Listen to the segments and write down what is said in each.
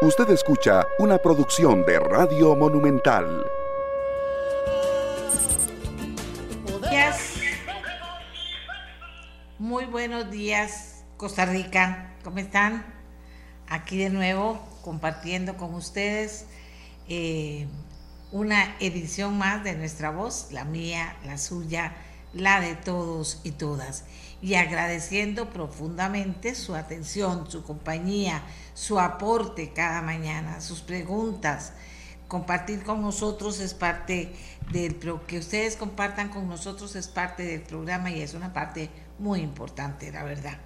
Usted escucha una producción de Radio Monumental. Muy buenos días, Costa Rica. ¿Cómo están? Aquí de nuevo compartiendo con ustedes eh, una edición más de nuestra voz, la mía, la suya, la de todos y todas. Y agradeciendo profundamente su atención, su compañía, su aporte cada mañana, sus preguntas. Compartir con nosotros es parte del que ustedes compartan con nosotros es parte del programa y es una parte muy importante, la verdad.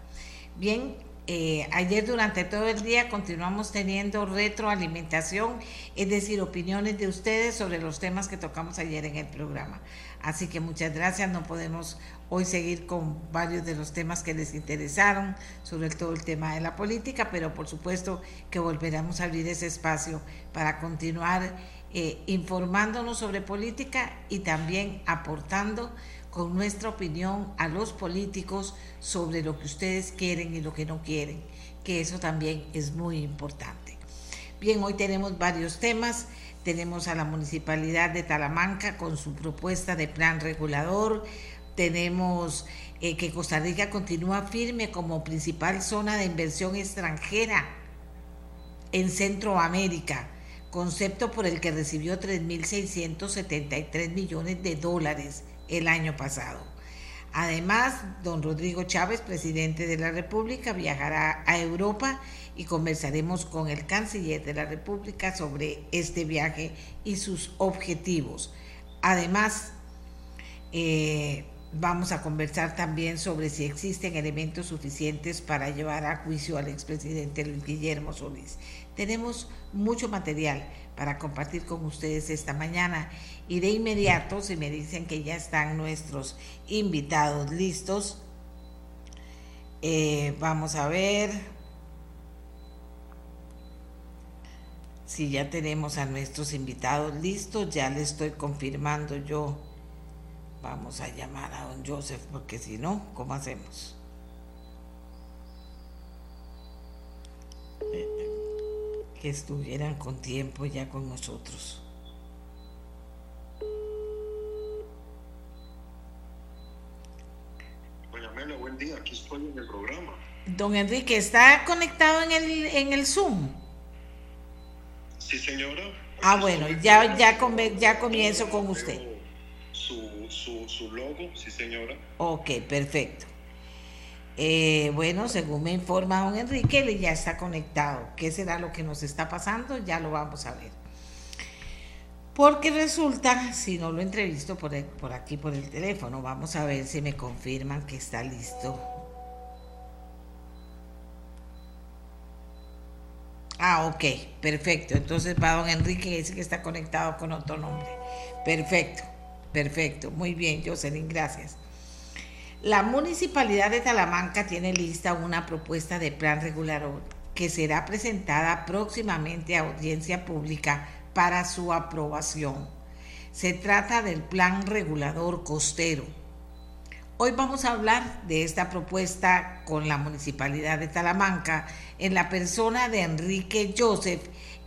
Bien, eh, ayer durante todo el día continuamos teniendo retroalimentación, es decir, opiniones de ustedes sobre los temas que tocamos ayer en el programa. Así que muchas gracias, no podemos hoy seguir con varios de los temas que les interesaron, sobre todo el tema de la política, pero por supuesto que volveremos a abrir ese espacio para continuar eh, informándonos sobre política y también aportando con nuestra opinión a los políticos sobre lo que ustedes quieren y lo que no quieren, que eso también es muy importante. Bien, hoy tenemos varios temas. Tenemos a la Municipalidad de Talamanca con su propuesta de plan regulador. Tenemos eh, que Costa Rica continúa firme como principal zona de inversión extranjera en Centroamérica, concepto por el que recibió 3.673 millones de dólares el año pasado. Además, don Rodrigo Chávez, presidente de la República, viajará a Europa y conversaremos con el canciller de la República sobre este viaje y sus objetivos. Además, eh, vamos a conversar también sobre si existen elementos suficientes para llevar a juicio al expresidente Luis Guillermo Solís. Tenemos mucho material para compartir con ustedes esta mañana y de inmediato, si me dicen que ya están nuestros invitados listos, eh, vamos a ver si ya tenemos a nuestros invitados listos. Ya le estoy confirmando yo. Vamos a llamar a don Joseph, porque si no, ¿cómo hacemos? Eh, que estuvieran con tiempo ya con nosotros. buen día, aquí estoy en el programa. Don Enrique, ¿está conectado en el, en el Zoom? Sí, señora. Ah, bueno, ya, ya, ya comienzo con usted. Su, su, su logo, sí, señora. Ok, perfecto. Eh, bueno, según me informa don Enrique, ya está conectado. ¿Qué será lo que nos está pasando? Ya lo vamos a ver. Porque resulta, si no lo entrevisto por, por aquí por el teléfono, vamos a ver si me confirman que está listo. Ah, ok, perfecto. Entonces va don Enrique dice que está conectado con otro nombre. Perfecto, perfecto. Muy bien, Jocelyn, gracias. La municipalidad de Talamanca tiene lista una propuesta de plan regulador que será presentada próximamente a audiencia pública para su aprobación. Se trata del Plan Regulador Costero. Hoy vamos a hablar de esta propuesta con la Municipalidad de Talamanca en la persona de Enrique Joseph,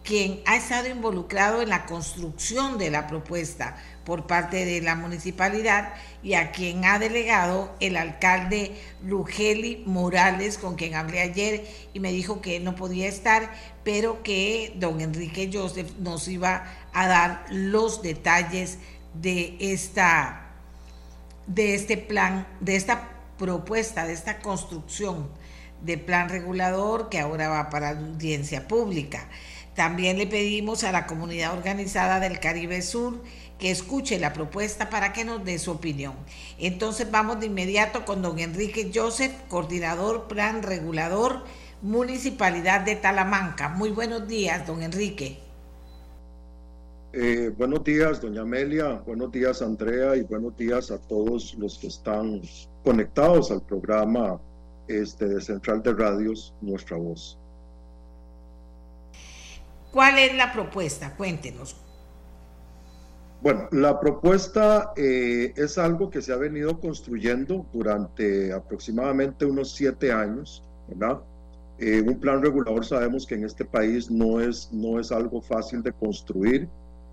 quien ha estado involucrado en la construcción de la propuesta por parte de la municipalidad y a quien ha delegado el alcalde Lugeli Morales, con quien hablé ayer y me dijo que no podía estar, pero que don Enrique Joseph nos iba a dar los detalles de esta de este plan, de esta propuesta, de esta construcción de plan regulador que ahora va para audiencia pública. También le pedimos a la comunidad organizada del Caribe Sur que escuche la propuesta para que nos dé su opinión. Entonces vamos de inmediato con don Enrique Joseph, coordinador plan regulador Municipalidad de Talamanca. Muy buenos días, don Enrique. Eh, buenos días, doña Amelia, buenos días, Andrea, y buenos días a todos los que están conectados al programa este, de Central de Radios, Nuestra Voz. ¿Cuál es la propuesta? Cuéntenos. Bueno, la propuesta eh, es algo que se ha venido construyendo durante aproximadamente unos siete años, ¿verdad? Eh, un plan regulador sabemos que en este país no es, no es algo fácil de construir.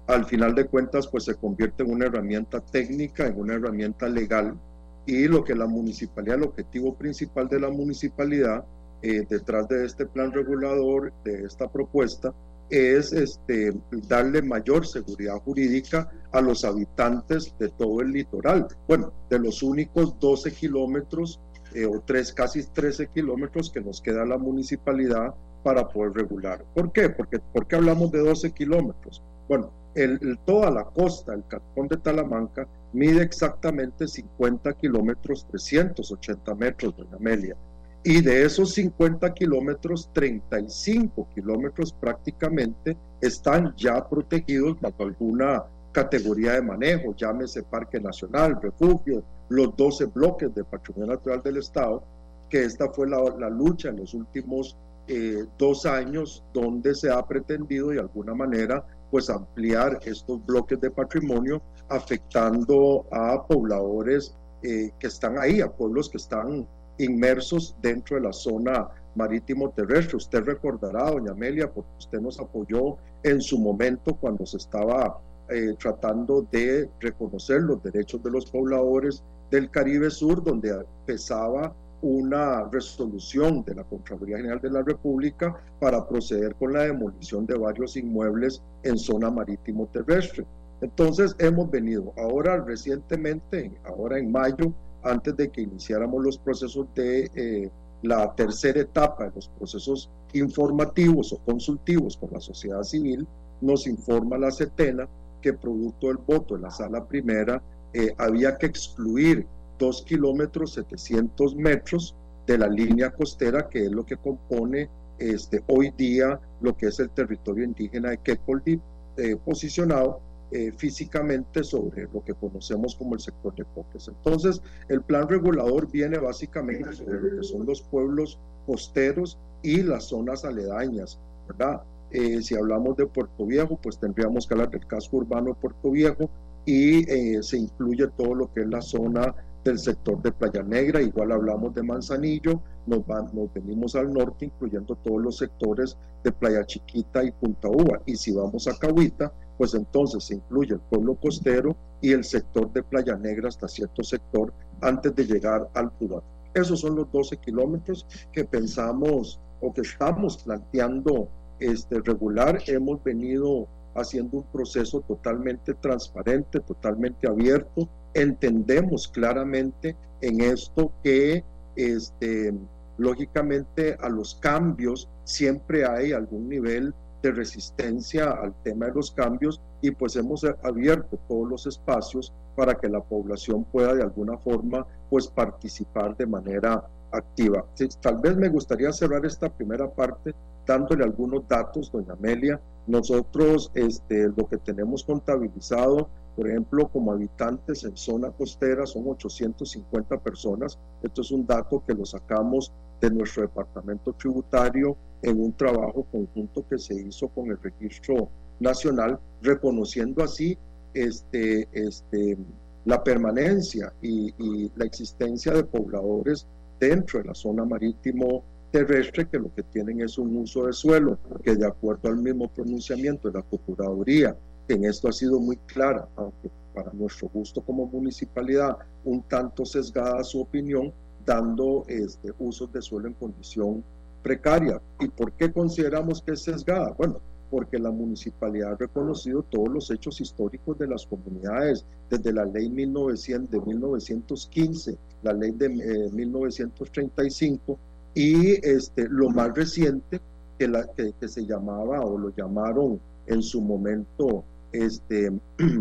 Al final de cuentas, pues se convierte en una herramienta técnica, en una herramienta legal. Y lo que la municipalidad, el objetivo principal de la municipalidad eh, detrás de este plan regulador, de esta propuesta, es este, darle mayor seguridad jurídica a los habitantes de todo el litoral. Bueno, de los únicos 12 kilómetros eh, o tres, casi 13 kilómetros que nos queda la municipalidad para poder regular. ¿Por qué? Porque, porque hablamos de 12 kilómetros. Bueno, el, toda la costa, el cantón de Talamanca, mide exactamente 50 kilómetros, 380 metros, doña Amelia. Y de esos 50 kilómetros, 35 kilómetros prácticamente están ya protegidos bajo alguna categoría de manejo, llámese Parque Nacional, Refugio, los 12 bloques de Patrimonio Natural del Estado, que esta fue la, la lucha en los últimos eh, dos años donde se ha pretendido de alguna manera pues ampliar estos bloques de patrimonio afectando a pobladores eh, que están ahí, a pueblos que están inmersos dentro de la zona marítimo terrestre. Usted recordará, doña Amelia, porque usted nos apoyó en su momento cuando se estaba eh, tratando de reconocer los derechos de los pobladores del Caribe Sur, donde pesaba una resolución de la Contraloría General de la República para proceder con la demolición de varios inmuebles en zona marítimo terrestre. Entonces hemos venido ahora recientemente, ahora en mayo, antes de que iniciáramos los procesos de eh, la tercera etapa de los procesos informativos o consultivos con la sociedad civil, nos informa la CETENA que producto del voto en la sala primera eh, había que excluir dos kilómetros 700 metros de la línea costera, que es lo que compone este, hoy día lo que es el territorio indígena de Quecoldi, eh, posicionado eh, físicamente sobre lo que conocemos como el sector de Coques. Entonces, el plan regulador viene básicamente sobre lo que son los pueblos costeros y las zonas aledañas, ¿verdad? Eh, si hablamos de Puerto Viejo, pues tendríamos que hablar del casco urbano de Puerto Viejo y eh, se incluye todo lo que es la zona del sector de Playa Negra, igual hablamos de Manzanillo, nos, nos venimos al norte, incluyendo todos los sectores de Playa Chiquita y Punta Uva, y si vamos a Cahuita, pues entonces se incluye el pueblo costero y el sector de Playa Negra hasta cierto sector antes de llegar al Cuba. Esos son los 12 kilómetros que pensamos o que estamos planteando este, regular, hemos venido haciendo un proceso totalmente transparente, totalmente abierto. Entendemos claramente en esto que este, lógicamente a los cambios siempre hay algún nivel de resistencia al tema de los cambios y pues hemos abierto todos los espacios para que la población pueda de alguna forma pues participar de manera activa. Tal vez me gustaría cerrar esta primera parte dándole algunos datos, doña Amelia. Nosotros este, lo que tenemos contabilizado, por ejemplo, como habitantes en zona costera son 850 personas. Esto es un dato que lo sacamos de nuestro departamento tributario en un trabajo conjunto que se hizo con el registro nacional, reconociendo así este, este, la permanencia y, la existencia de pobladores dentro de la zona marítimo terrestre que lo que tienen es un uso de suelo que de acuerdo al mismo pronunciamiento de la Procuraduría, en esto ha sido muy clara, aunque para nuestro gusto como municipalidad un tanto sesgada su opinión, dando este, usos de suelo en condición precaria. ¿Y por qué consideramos que es sesgada? Bueno, porque la municipalidad ha reconocido todos los hechos históricos de las comunidades, desde la ley 1900, de 1915, la ley de 1935, eh, y este, lo más reciente que, la, que, se llamaba o lo llamaron en su momento este,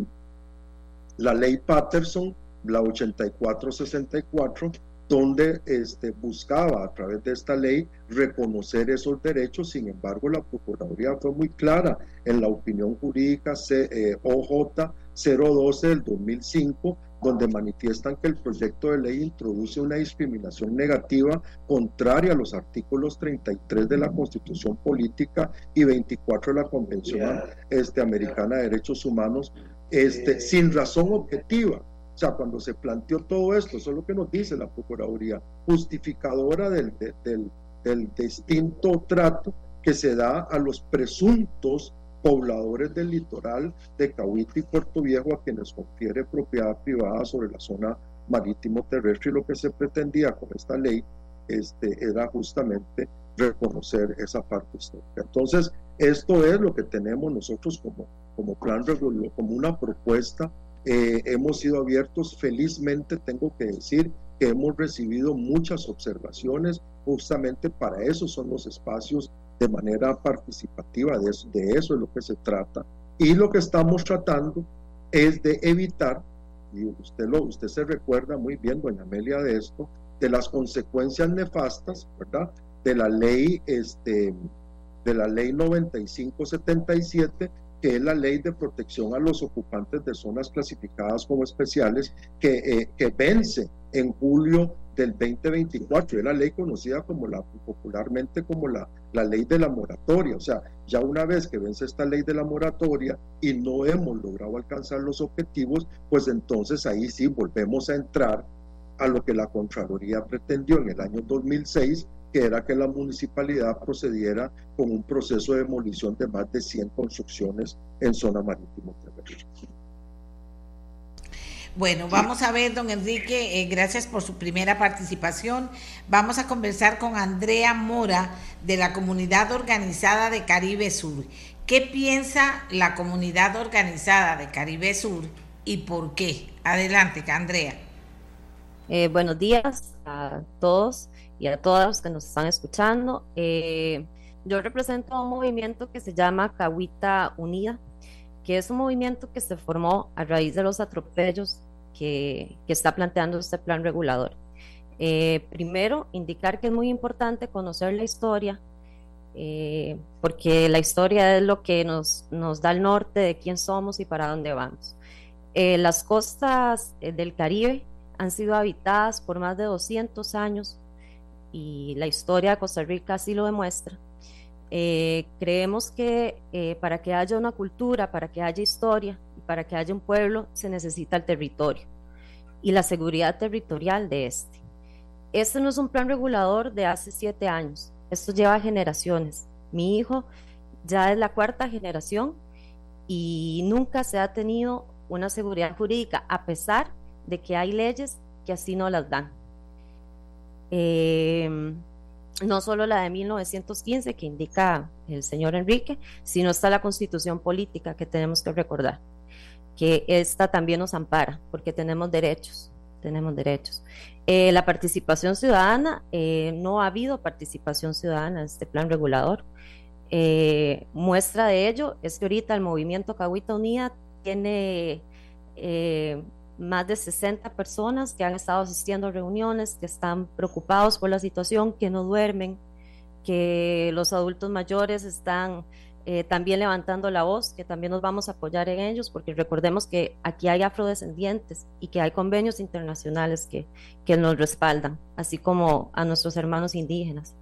la ley Patterson, la 8464, donde este, buscaba a través de esta ley reconocer esos derechos. Sin embargo, la Procuraduría fue muy clara en la opinión jurídica eh, OJ 012 del 2005 donde manifiestan que el proyecto de ley introduce una discriminación negativa contraria a los artículos 33 de la Constitución Política y 24 de la Convención este, Americana de Derechos Humanos, este, sin razón objetiva. O sea, cuando se planteó todo esto, eso es lo que nos dice la Procuraduría, justificadora del, del, del distinto trato que se da a los presuntos pobladores del litoral de Cahuita y Puerto Viejo a quienes confiere propiedad privada sobre la zona marítimo terrestre y lo que se pretendía con esta ley este, era justamente reconocer esa parte histórica. Entonces, esto es lo que tenemos nosotros como, como plan como una propuesta. Eh, hemos sido abiertos, felizmente tengo que decir que hemos recibido muchas observaciones, justamente para eso son los espacios de manera participativa, de eso, de eso es lo que se trata. Y lo que estamos tratando es de evitar, y usted, lo, usted se recuerda muy bien, doña Amelia, de esto, de las consecuencias nefastas, ¿verdad? De la ley, este, de la ley 9577, que es la ley de protección a los ocupantes de zonas clasificadas como especiales, que, eh, que vence en julio del 2024. Es la ley conocida como la, popularmente como la, la ley de la moratoria. O sea, ya una vez que vence esta ley de la moratoria y no hemos logrado alcanzar los objetivos, pues entonces ahí sí volvemos a entrar a lo que la Contraloría pretendió en el año 2006, que era que la municipalidad procediera con un proceso de demolición de más de 100 construcciones en zona marítimo terrestre. Bueno, vamos a ver, don Enrique, eh, gracias por su primera participación. Vamos a conversar con Andrea Mora de la Comunidad Organizada de Caribe Sur. ¿Qué piensa la comunidad organizada de Caribe Sur y por qué? Adelante, Andrea. Eh, buenos días a todos y a todas los que nos están escuchando. Eh, yo represento un movimiento que se llama Cahuita Unida que es un movimiento que se formó a raíz de los atropellos que, que está planteando este plan regulador. Eh, primero, indicar que es muy importante conocer la historia, eh, porque la historia es lo que nos, nos da el norte de quién somos y para dónde vamos. Eh, las costas del Caribe han sido habitadas por más de 200 años y la historia de Costa Rica así lo demuestra. Eh, creemos que eh, para que haya una cultura, para que haya historia para que haya un pueblo, se necesita el territorio y la seguridad territorial de este. Este no es un plan regulador de hace siete años, esto lleva generaciones. Mi hijo ya es la cuarta generación y nunca se ha tenido una seguridad jurídica, a pesar de que hay leyes que así no las dan. Eh, no solo la de 1915 que indica el señor Enrique, sino está la constitución política que tenemos que recordar, que esta también nos ampara, porque tenemos derechos, tenemos derechos. Eh, la participación ciudadana, eh, no ha habido participación ciudadana en este plan regulador. Eh, muestra de ello es que ahorita el movimiento Cahuita Unida tiene más de 60 personas que han estado asistiendo a reuniones, que están preocupados por la situación, que no duermen, que los adultos mayores están eh, también levantando la voz, que también nos vamos a apoyar en ellos, porque recordemos que aquí hay afrodescendientes y que hay convenios internacionales que, que nos respaldan, así como a nuestros hermanos indígenas.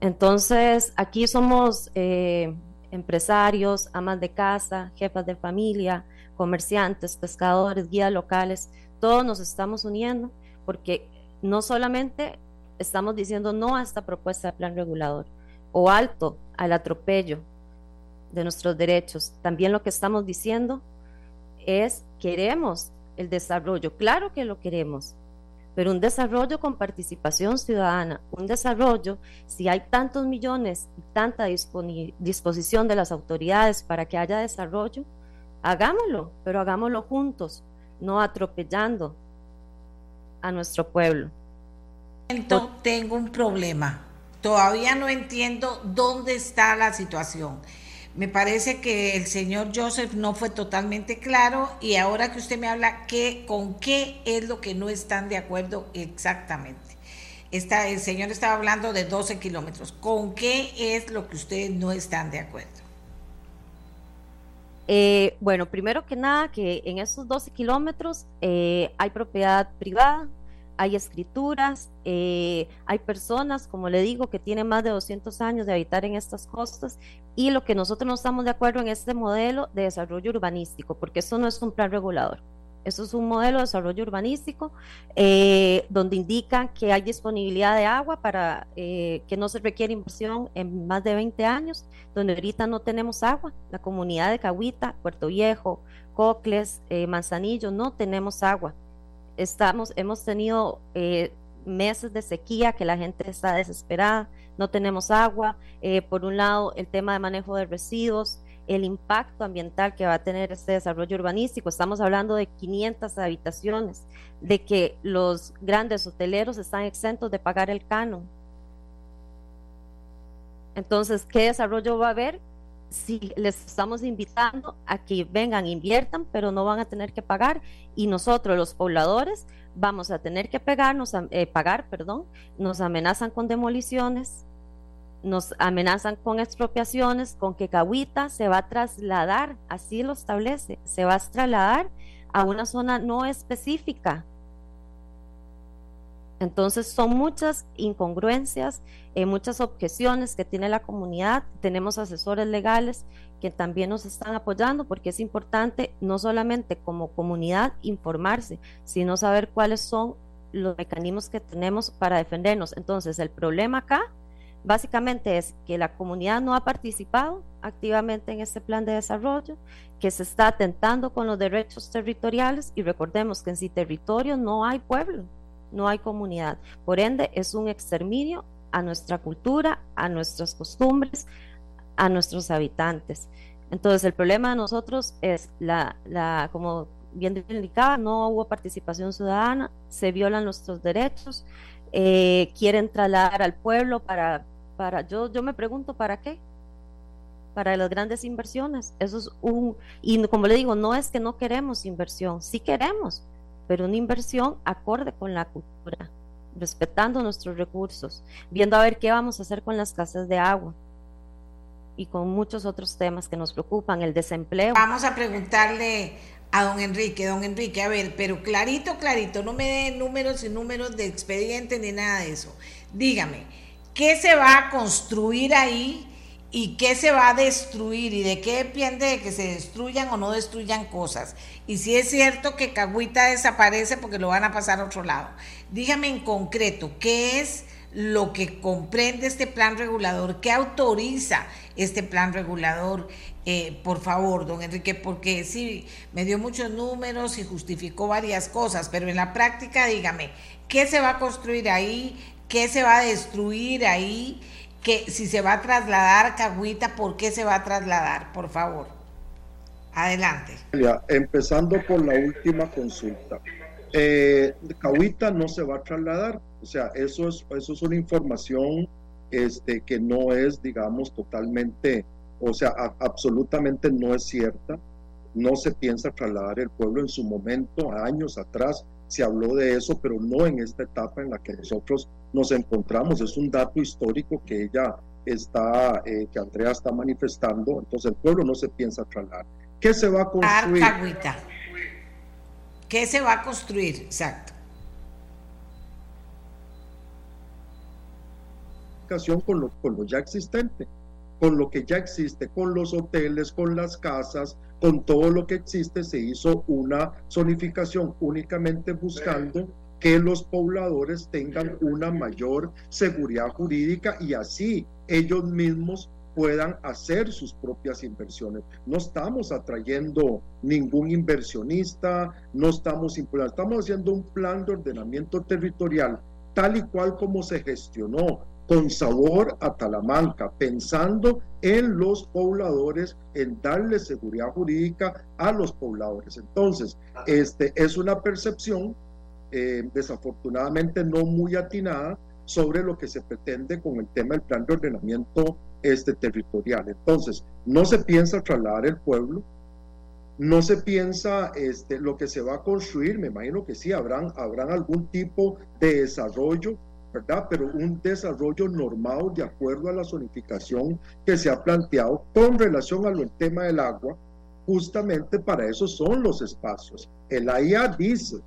Entonces, aquí somos eh, empresarios, amas de casa, jefas de familia, comerciantes, pescadores, guías locales, todos nos estamos uniendo porque no solamente estamos diciendo no a esta propuesta de plan regulador o alto al atropello de nuestros derechos, también lo que estamos diciendo es queremos el desarrollo, claro que lo queremos, pero un desarrollo con participación ciudadana, un desarrollo, si hay tantos millones y tanta disposición de las autoridades para que haya desarrollo, hagámoslo, pero hagámoslo juntos, no atropellando a nuestro pueblo. Tengo un problema. Todavía no entiendo dónde está la situación. Me parece que el señor Joseph no fue totalmente claro y ahora que usted me habla, ¿qué, ¿con qué es lo que no están de acuerdo exactamente? El señor estaba hablando de 12 kilómetros. ¿Con qué es lo que ustedes no están de acuerdo? Eh, bueno, primero que nada, que en esos 12 kilómetros eh, hay propiedad privada, hay escrituras, eh, hay personas, como le digo, que tienen más de 200 años de habitar en estas costas y lo que nosotros no estamos de acuerdo en este modelo de desarrollo urbanístico, porque eso no es un plan regulador. Eso es un modelo de desarrollo urbanístico eh, donde indican que hay disponibilidad de agua para eh, que no se requiere inversión en más de 20 años, donde ahorita no tenemos agua. La comunidad de Cahuita, Puerto Viejo, Cocles, eh, Manzanillo, no tenemos agua. Estamos, hemos tenido meses de sequía que la gente está desesperada, no tenemos agua. por un lado, el tema de manejo de residuos, el impacto ambiental que va a tener este desarrollo urbanístico. Estamos hablando de 500 habitaciones, de que los grandes hoteleros están exentos de pagar el canon. Entonces, ¿qué desarrollo va a haber si les estamos invitando a que vengan, inviertan, pero no van a tener que pagar? Y nosotros, los pobladores, vamos a tener que eh, pagar, perdón, nos amenazan con demoliciones, nos amenazan con expropiaciones, con que Cahuita se va a trasladar, así lo establece, se va a trasladar a una zona no específica. Entonces son muchas incongruencias, eh, muchas objeciones que tiene la comunidad. Tenemos asesores legales que también nos están apoyando porque es importante no solamente como comunidad informarse, sino saber cuáles son los mecanismos que tenemos para defendernos. Entonces el problema acá básicamente es que la comunidad no ha participado activamente en este plan de desarrollo, que se está atentando con los derechos territoriales y recordemos que en sí territorio no hay pueblo, no hay comunidad. Por ende, es un exterminio a nuestra cultura, a nuestras costumbres, a nuestros habitantes. Entonces, el problema de nosotros es la, como bien indicaba, no hubo participación ciudadana, se violan nuestros derechos, eh, quieren trasladar al pueblo para para, yo, yo me pregunto, ¿para qué? Para las grandes inversiones. Eso es un, y como le digo, no es que no queremos inversión, sí queremos, pero una inversión acorde con la cultura, respetando nuestros recursos, viendo a ver qué vamos a hacer con las casas de agua y con muchos otros temas que nos preocupan, el desempleo. Vamos a preguntarle a don Enrique, don Enrique, a ver, pero clarito, clarito, no me dé números y números de expediente ni nada de eso. Dígame, qué se va a construir ahí y qué se va a destruir y de qué depende de que se destruyan o no destruyan cosas. Y si es cierto que Cagüita desaparece porque lo van a pasar a otro lado. Dígame en concreto, ¿qué es lo que comprende este plan regulador? ¿Qué autoriza este plan regulador? Eh, por favor, don Enrique, porque sí, me dio muchos números y justificó varias cosas, pero en la práctica, dígame, ¿qué se va a construir ahí? Qué se va a destruir ahí, que si se va a trasladar Cahuita, ¿por qué se va a trasladar? Por favor. Adelante. Empezando por la última consulta. Eh, Cahuita no se va a trasladar, o sea, eso es, eso es una información este, que no es, digamos, totalmente, o sea, absolutamente no es cierta. No se piensa trasladar el pueblo en su momento, años atrás, se habló de eso, pero no en esta etapa en la que nosotros nos encontramos. Es un dato histórico que ella está, eh, que Andrea está manifestando. Entonces el pueblo no se piensa trasladar. ¿Qué se va a construir? ¿Qué se va a construir? Exacto. Con lo, con lo ya existente, con lo que ya existe, con los hoteles, con las casas, con todo lo que existe, se hizo una zonificación únicamente buscando que los pobladores tengan una mayor seguridad jurídica y así ellos mismos puedan hacer sus propias inversiones. No estamos atrayendo ningún inversionista, no estamos estamos haciendo un plan de ordenamiento territorial tal y cual como se gestionó con sabor a Talamanca, pensando en los pobladores, en darle seguridad jurídica a los pobladores. Entonces, este es una percepción eh, desafortunadamente no muy atinada sobre lo que se pretende con el tema del plan de ordenamiento este, territorial. Entonces, no se piensa trasladar el pueblo, no se piensa este, lo que se va a construir, me imagino que sí, habrán, habrán algún tipo de desarrollo, ¿verdad? Pero un desarrollo normado de acuerdo a la zonificación que se ha planteado con relación al tema del agua, justamente para eso son los espacios. El AIA dice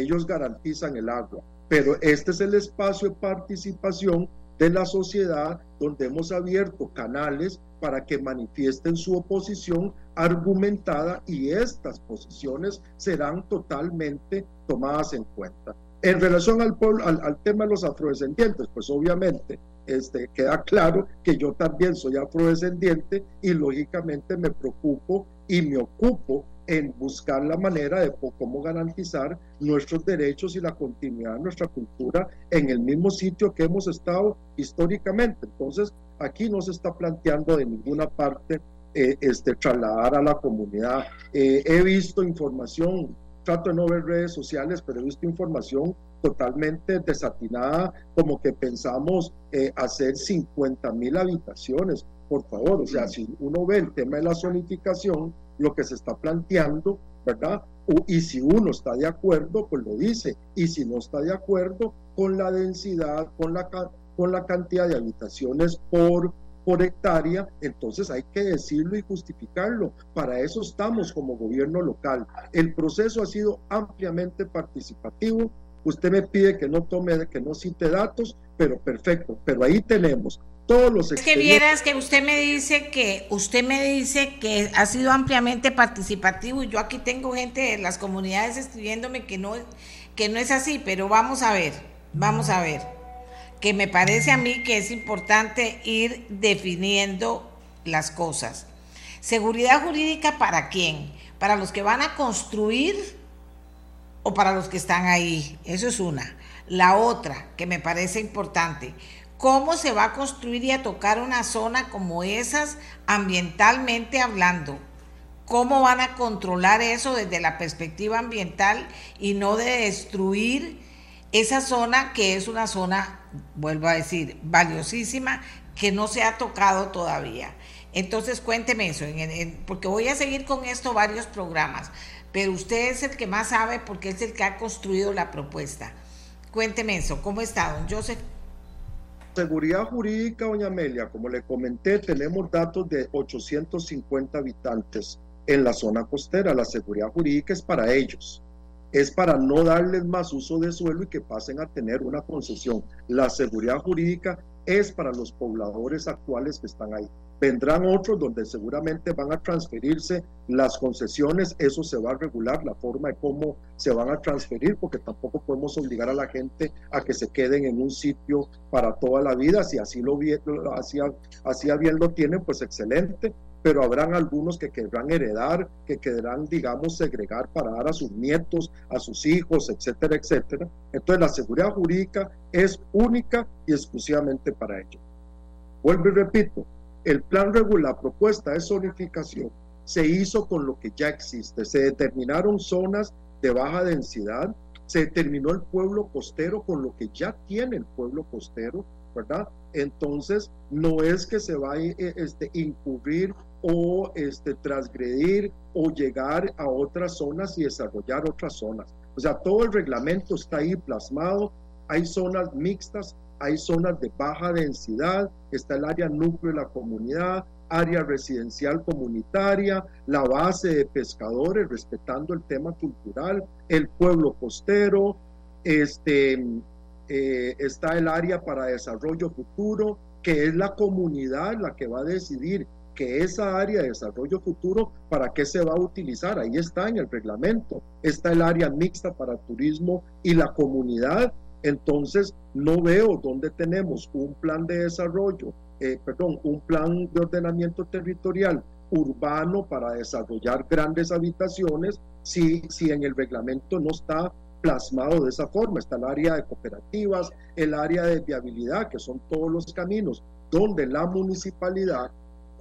ellos garantizan el agua, pero este es el espacio de participación de la sociedad, donde hemos abierto canales para que manifiesten su oposición argumentada y estas posiciones serán totalmente tomadas en cuenta. En relación al, tema de los afrodescendientes, pues obviamente este, queda claro que yo también soy afrodescendiente y lógicamente me preocupo y me ocupo en buscar la manera de cómo garantizar nuestros derechos y la continuidad de nuestra cultura en el mismo sitio que hemos estado históricamente. Entonces, aquí no se está planteando de ninguna parte eh, este, trasladar a la comunidad. Eh, he visto información, trato de no ver redes sociales, pero he visto información totalmente desatinada, como que pensamos eh, hacer 50 mil habitaciones. Por favor, o sea, si uno ve el tema de la zonificación, lo que se está planteando, ¿verdad? Y si uno está de acuerdo, pues lo dice. Y si no está de acuerdo con la densidad, con la, con la cantidad de habitaciones por, por hectárea, entonces hay que decirlo y justificarlo. Para eso estamos como gobierno local. El proceso ha sido ampliamente participativo. Usted me pide que no tome, que no cite datos, pero perfecto. Pero ahí tenemos todos los es que vieras que usted me dice que usted me dice que ha sido ampliamente participativo y yo aquí tengo gente de las comunidades escribiéndome que no que no es así, pero vamos a ver, vamos a ver. Que me parece a mí que es importante ir definiendo las cosas. Seguridad jurídica para quién? Para los que van a construir o para los que están ahí. Eso es una. La otra que me parece importante, cómo se va a construir y a tocar una zona como esas ambientalmente hablando. ¿Cómo van a controlar eso desde la perspectiva ambiental y no de destruir esa zona que es una zona, vuelvo a decir, valiosísima, que no se ha tocado todavía? Entonces cuénteme eso, porque voy a seguir con esto varios programas, pero usted es el que más sabe porque es el que ha construido la propuesta. Cuénteme eso, ¿cómo está, don Joseph? Seguridad jurídica, doña Amelia, como le comenté, tenemos datos de 850 habitantes en la zona costera. La seguridad jurídica es para ellos. Es para no darles más uso de suelo y que pasen a tener una concesión. La seguridad jurídica es para los pobladores actuales que están ahí. Vendrán otros donde seguramente van a transferirse las concesiones, eso se va a regular, la forma de cómo se van a transferir, porque tampoco podemos obligar a la gente a que se queden en un sitio para toda la vida, si así lo bien lo tienen, pues excelente, pero habrán algunos que querrán heredar, que querrán, digamos, segregar para dar a sus nietos, a sus hijos, etcétera, etcétera. Entonces la seguridad jurídica es única y exclusivamente para ellos. Vuelvo y repito, el plan regular, propuesta de zonificación, se hizo con lo que ya existe. Se determinaron zonas de baja densidad, se determinó el pueblo costero con lo que ya tiene el pueblo costero, ¿verdad? Entonces, no es que se va a eh, este, incurrir o este, transgredir o llegar a otras zonas y desarrollar otras zonas. O sea, todo el reglamento está ahí plasmado. Hay zonas mixtas, hay zonas de baja densidad, está el área núcleo de la comunidad, área residencial comunitaria, la base de pescadores, respetando el tema cultural, el pueblo costero, este, eh, está el área para desarrollo futuro, que es la comunidad la que va a decidir que esa área de desarrollo futuro, ¿para qué se va a utilizar? Ahí está en el reglamento. Está el área mixta para turismo y la comunidad entonces, no veo dónde tenemos un plan de desarrollo, eh, perdón, un plan de ordenamiento territorial urbano para desarrollar grandes habitaciones si, si en el reglamento no está plasmado de esa forma. Está el área de cooperativas, el área de viabilidad, que son todos los caminos donde la municipalidad,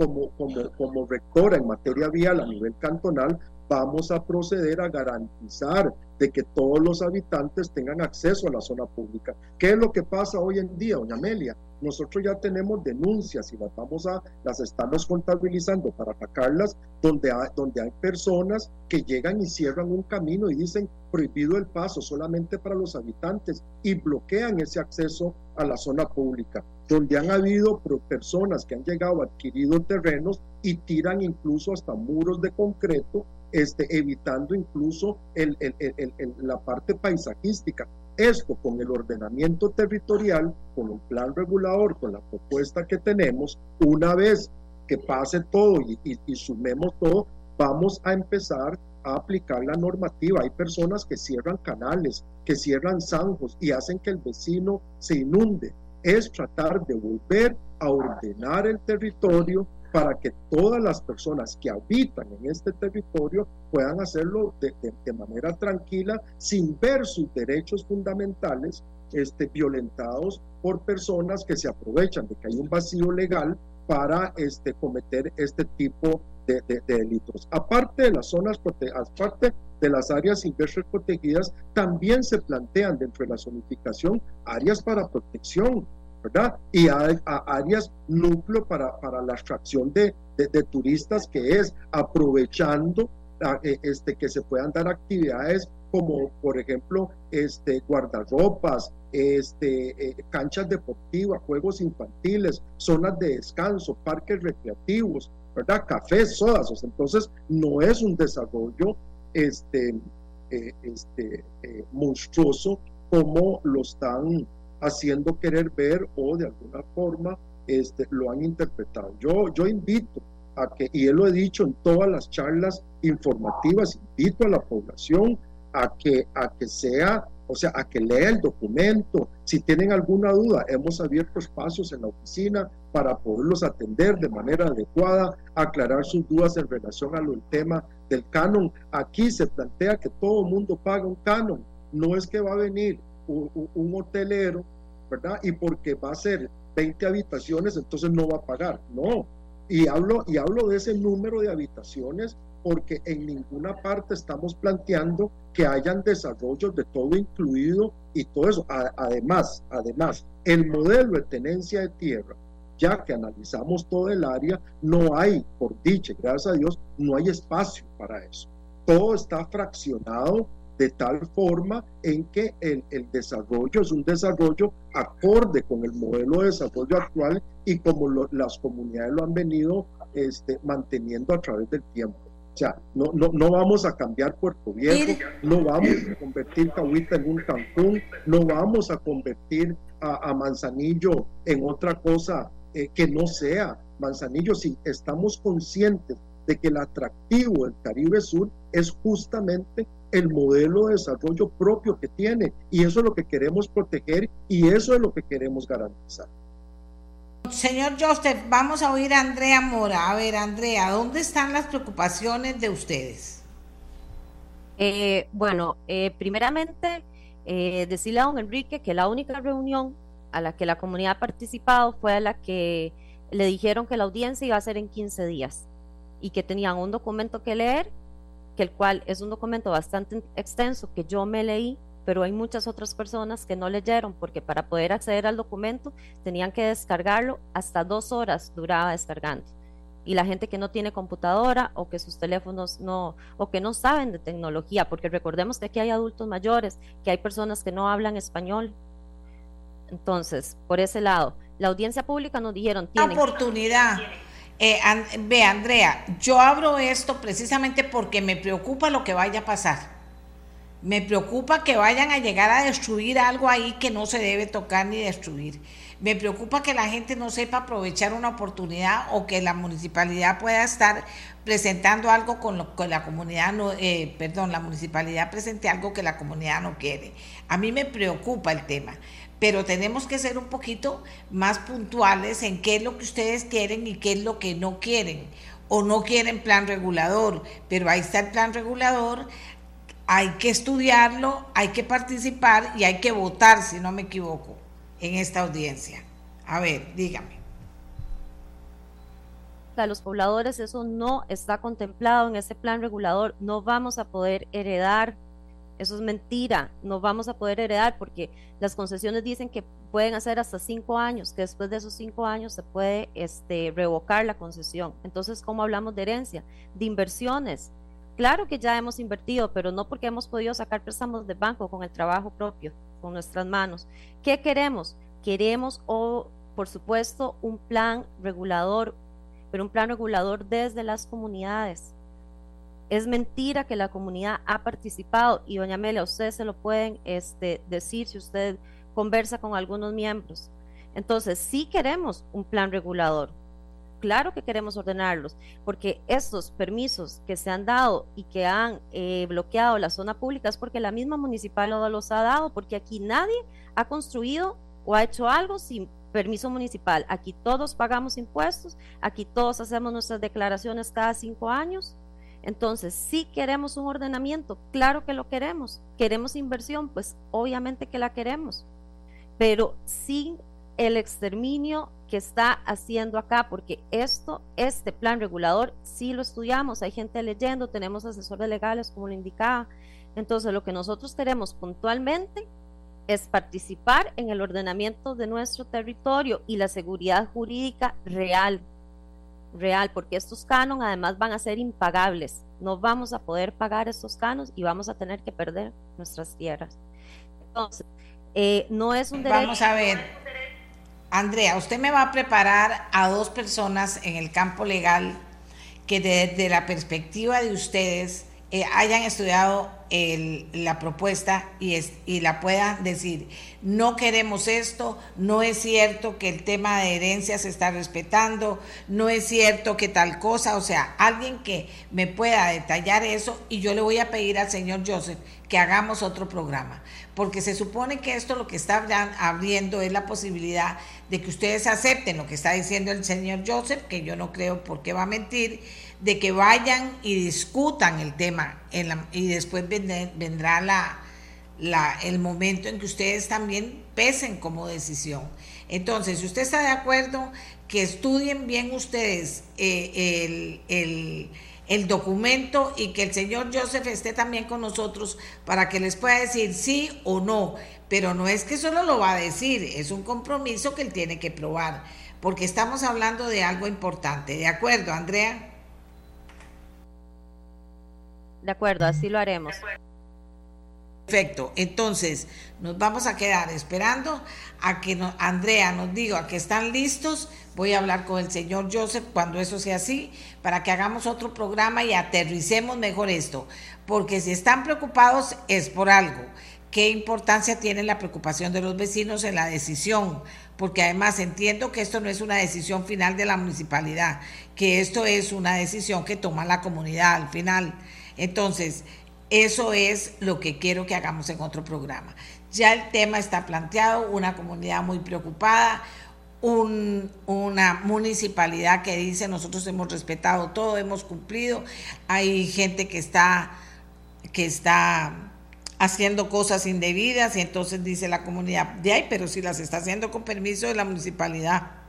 como, como, como rectora en materia vial a nivel cantonal, vamos a proceder a garantizar de que todos los habitantes tengan acceso a la zona pública. ¿Qué es lo que pasa hoy en día, doña Amelia? Nosotros ya tenemos denuncias y las vamos a, las estamos contabilizando para atacarlas, donde hay, donde hay personas que llegan y cierran un camino y dicen prohibido el paso solamente para los habitantes y bloquean ese acceso a la zona pública, donde han habido personas que han llegado adquirido terrenos y tiran incluso hasta muros de concreto este, evitando incluso el, la parte paisajística. esto con el ordenamiento territorial, con el plan regulador, con la propuesta que tenemos, una vez que pase todo y, sumemos todo, vamos a empezar a aplicar la normativa. Hay personas que cierran canales, que cierran zanjos y hacen que el vecino se inunde. Es tratar de volver a ordenar el territorio para que todas las personas que habitan en este territorio puedan hacerlo de, manera tranquila, sin ver sus derechos fundamentales este, violentados por personas que se aprovechan de que hay un vacío legal para este, cometer este tipo de, delitos. Aparte de las zonas aparte de las áreas silvestres protegidas, también se plantean dentro de la zonificación áreas para protección, Y hay, áreas núcleo para, para la extracción de, de, turistas, que es aprovechando eh, este, que se puedan dar actividades como, por ejemplo, este, guardarropas, este, eh, canchas deportivas, juegos infantiles, zonas de descanso, parques recreativos, ¿verdad? Cafés, sodas. Entonces, no es un desarrollo este, eh, este, monstruoso como lo están haciendo querer ver o de alguna forma este, lo han interpretado. Yo, yo invito a que, y él lo he dicho en todas las charlas informativas, invito a la población a que, a que sea, o sea, a que lea el documento. Si tienen alguna duda, hemos abierto espacios en la oficina para poderlos atender de manera adecuada, aclarar sus dudas en relación al tema del canon. Aquí se plantea que todo el mundo paga un canon. No es que va a venir un, hotelero, ¿verdad? Y porque va a ser 20 habitaciones, entonces no va a pagar. No. Y hablo, y hablo de ese número de habitaciones porque en ninguna parte estamos planteando que hayan desarrollos de todo incluido y todo eso. además, además, el modelo de tenencia de tierra, ya que analizamos todo el área, no hay, por dicha, gracias a Dios, no hay espacio para eso. Todo está fraccionado de tal forma en que el, desarrollo es un desarrollo acorde con el modelo de desarrollo actual y como las comunidades lo han venido este, manteniendo a través del tiempo. O sea, no, no, no vamos a cambiar Puerto Viejo, no vamos a convertir Cahuita en un Cancún, no vamos a convertir a, Manzanillo en otra cosa eh, que no sea Manzanillo, si estamos conscientes de que el atractivo del Caribe Sur es justamente el modelo de desarrollo propio que tiene y eso es lo que queremos proteger y eso es lo que queremos garantizar. Señor Joseph, vamos a oír a Andrea Mora. A ver, Andrea, ¿dónde están las preocupaciones de ustedes? Eh, bueno, eh, primeramente, eh, decirle a don Enrique que la única reunión a la que la comunidad ha participado fue a la que le dijeron que la audiencia iba a ser en 15 días y que tenían un documento que leer que el cual es un documento bastante extenso que yo me leí, pero hay muchas otras personas que no leyeron porque para poder acceder al documento tenían que descargarlo, hasta dos horas duraba descargando. Y la gente que no tiene computadora o que sus teléfonos no, o que no saben de tecnología, porque recordemos que aquí hay adultos mayores, que hay personas que no hablan español. Entonces, por ese lado, la audiencia pública nos dijeron... Tienen, oportunidad eh, ve, Andrea, yo abro esto precisamente porque me preocupa lo que vaya a pasar. Me preocupa que vayan a llegar a destruir algo ahí que no se debe tocar ni destruir. Me preocupa que la gente no sepa aprovechar una oportunidad o que la municipalidad pueda estar presentando algo con lo que la comunidad no, eh, perdón, la municipalidad presente algo que la comunidad no quiere. A mí me preocupa el tema pero tenemos que ser un poquito más puntuales en qué es lo que ustedes quieren y qué es lo que no quieren. O no quieren plan regulador, pero ahí está el plan regulador, hay que estudiarlo, hay que participar y hay que votar, si no me equivoco, en esta audiencia. A ver, dígame. A los pobladores eso no está contemplado en ese plan regulador, no vamos a poder heredar eso es mentira, no vamos a poder heredar porque las concesiones dicen que pueden hacer hasta cinco años, que después de esos cinco años se puede este, revocar la concesión. Entonces, ¿cómo hablamos de herencia? De inversiones. Claro que ya hemos invertido, pero no porque hemos podido sacar préstamos de banco con el trabajo propio, con nuestras manos. ¿Qué queremos? Queremos, o por supuesto, un plan regulador, pero un plan regulador desde las comunidades Es mentira que la comunidad ha participado y doña Amelia, ustedes se lo pueden este, decir si usted conversa con algunos miembros. Entonces, sí queremos un plan regulador, claro que queremos ordenarlos, porque estos permisos que se han dado y que han eh, bloqueado la zona pública es porque la misma municipal los ha dado, porque aquí nadie ha construido o ha hecho algo sin permiso municipal. Aquí todos pagamos impuestos, aquí todos hacemos nuestras declaraciones cada cinco años. Entonces, si queremos un ordenamiento, claro que lo queremos. Queremos inversión, pues obviamente que la queremos, pero sin el exterminio que está haciendo acá, porque esto, este plan regulador, sí lo estudiamos, hay gente leyendo, tenemos asesores legales, como lo indicaba. Entonces, lo que nosotros queremos puntualmente es participar en el ordenamiento de nuestro territorio y la seguridad jurídica real, real, porque estos canos además van a ser impagables. No vamos a poder pagar estos canos y vamos a tener que perder nuestras tierras. Entonces, eh, no es un derecho. Vamos a ver. Andrea, usted me va a preparar a dos personas en el campo legal que desde la perspectiva de ustedes eh, hayan estudiado la propuesta y, y la puedan decir, no queremos esto, no es cierto que el tema de herencia se está respetando, no es cierto que tal cosa, o sea, alguien que me pueda detallar eso y yo le voy a pedir al señor Joseph que hagamos otro programa, porque se supone que esto lo que está abriendo es la posibilidad de que ustedes acepten lo que está diciendo el señor Joseph, que yo no creo por qué va a mentir, de que vayan y discutan el tema y después vendrá la, la, el momento en que ustedes también pesen como decisión. Entonces, si usted está de acuerdo, que estudien bien ustedes eh, el, el, documento y que el señor Joseph esté también con nosotros para que les pueda decir sí o no. Pero no es que solo lo va a decir, es un compromiso que él tiene que probar, porque estamos hablando de algo importante. ¿De acuerdo, Andrea? De acuerdo, así lo haremos. Perfecto, entonces nos vamos a quedar esperando a que Andrea nos diga que están listos. Voy a hablar con el señor Joseph cuando eso sea así, para que hagamos otro programa y aterricemos mejor esto. Porque si están preocupados es por algo. ¿Qué importancia tiene la preocupación de los vecinos en la decisión? Porque además entiendo que esto no es una decisión final de la municipalidad, que esto es una decisión que toma la comunidad al final. Entonces, eso es lo que quiero que hagamos en otro programa. Ya el tema está planteado, una comunidad muy preocupada, una municipalidad que dice nosotros hemos respetado todo, hemos cumplido. Hay gente que está, que está haciendo cosas indebidas y entonces dice la comunidad, de ahí, pero si las está haciendo con permiso de la municipalidad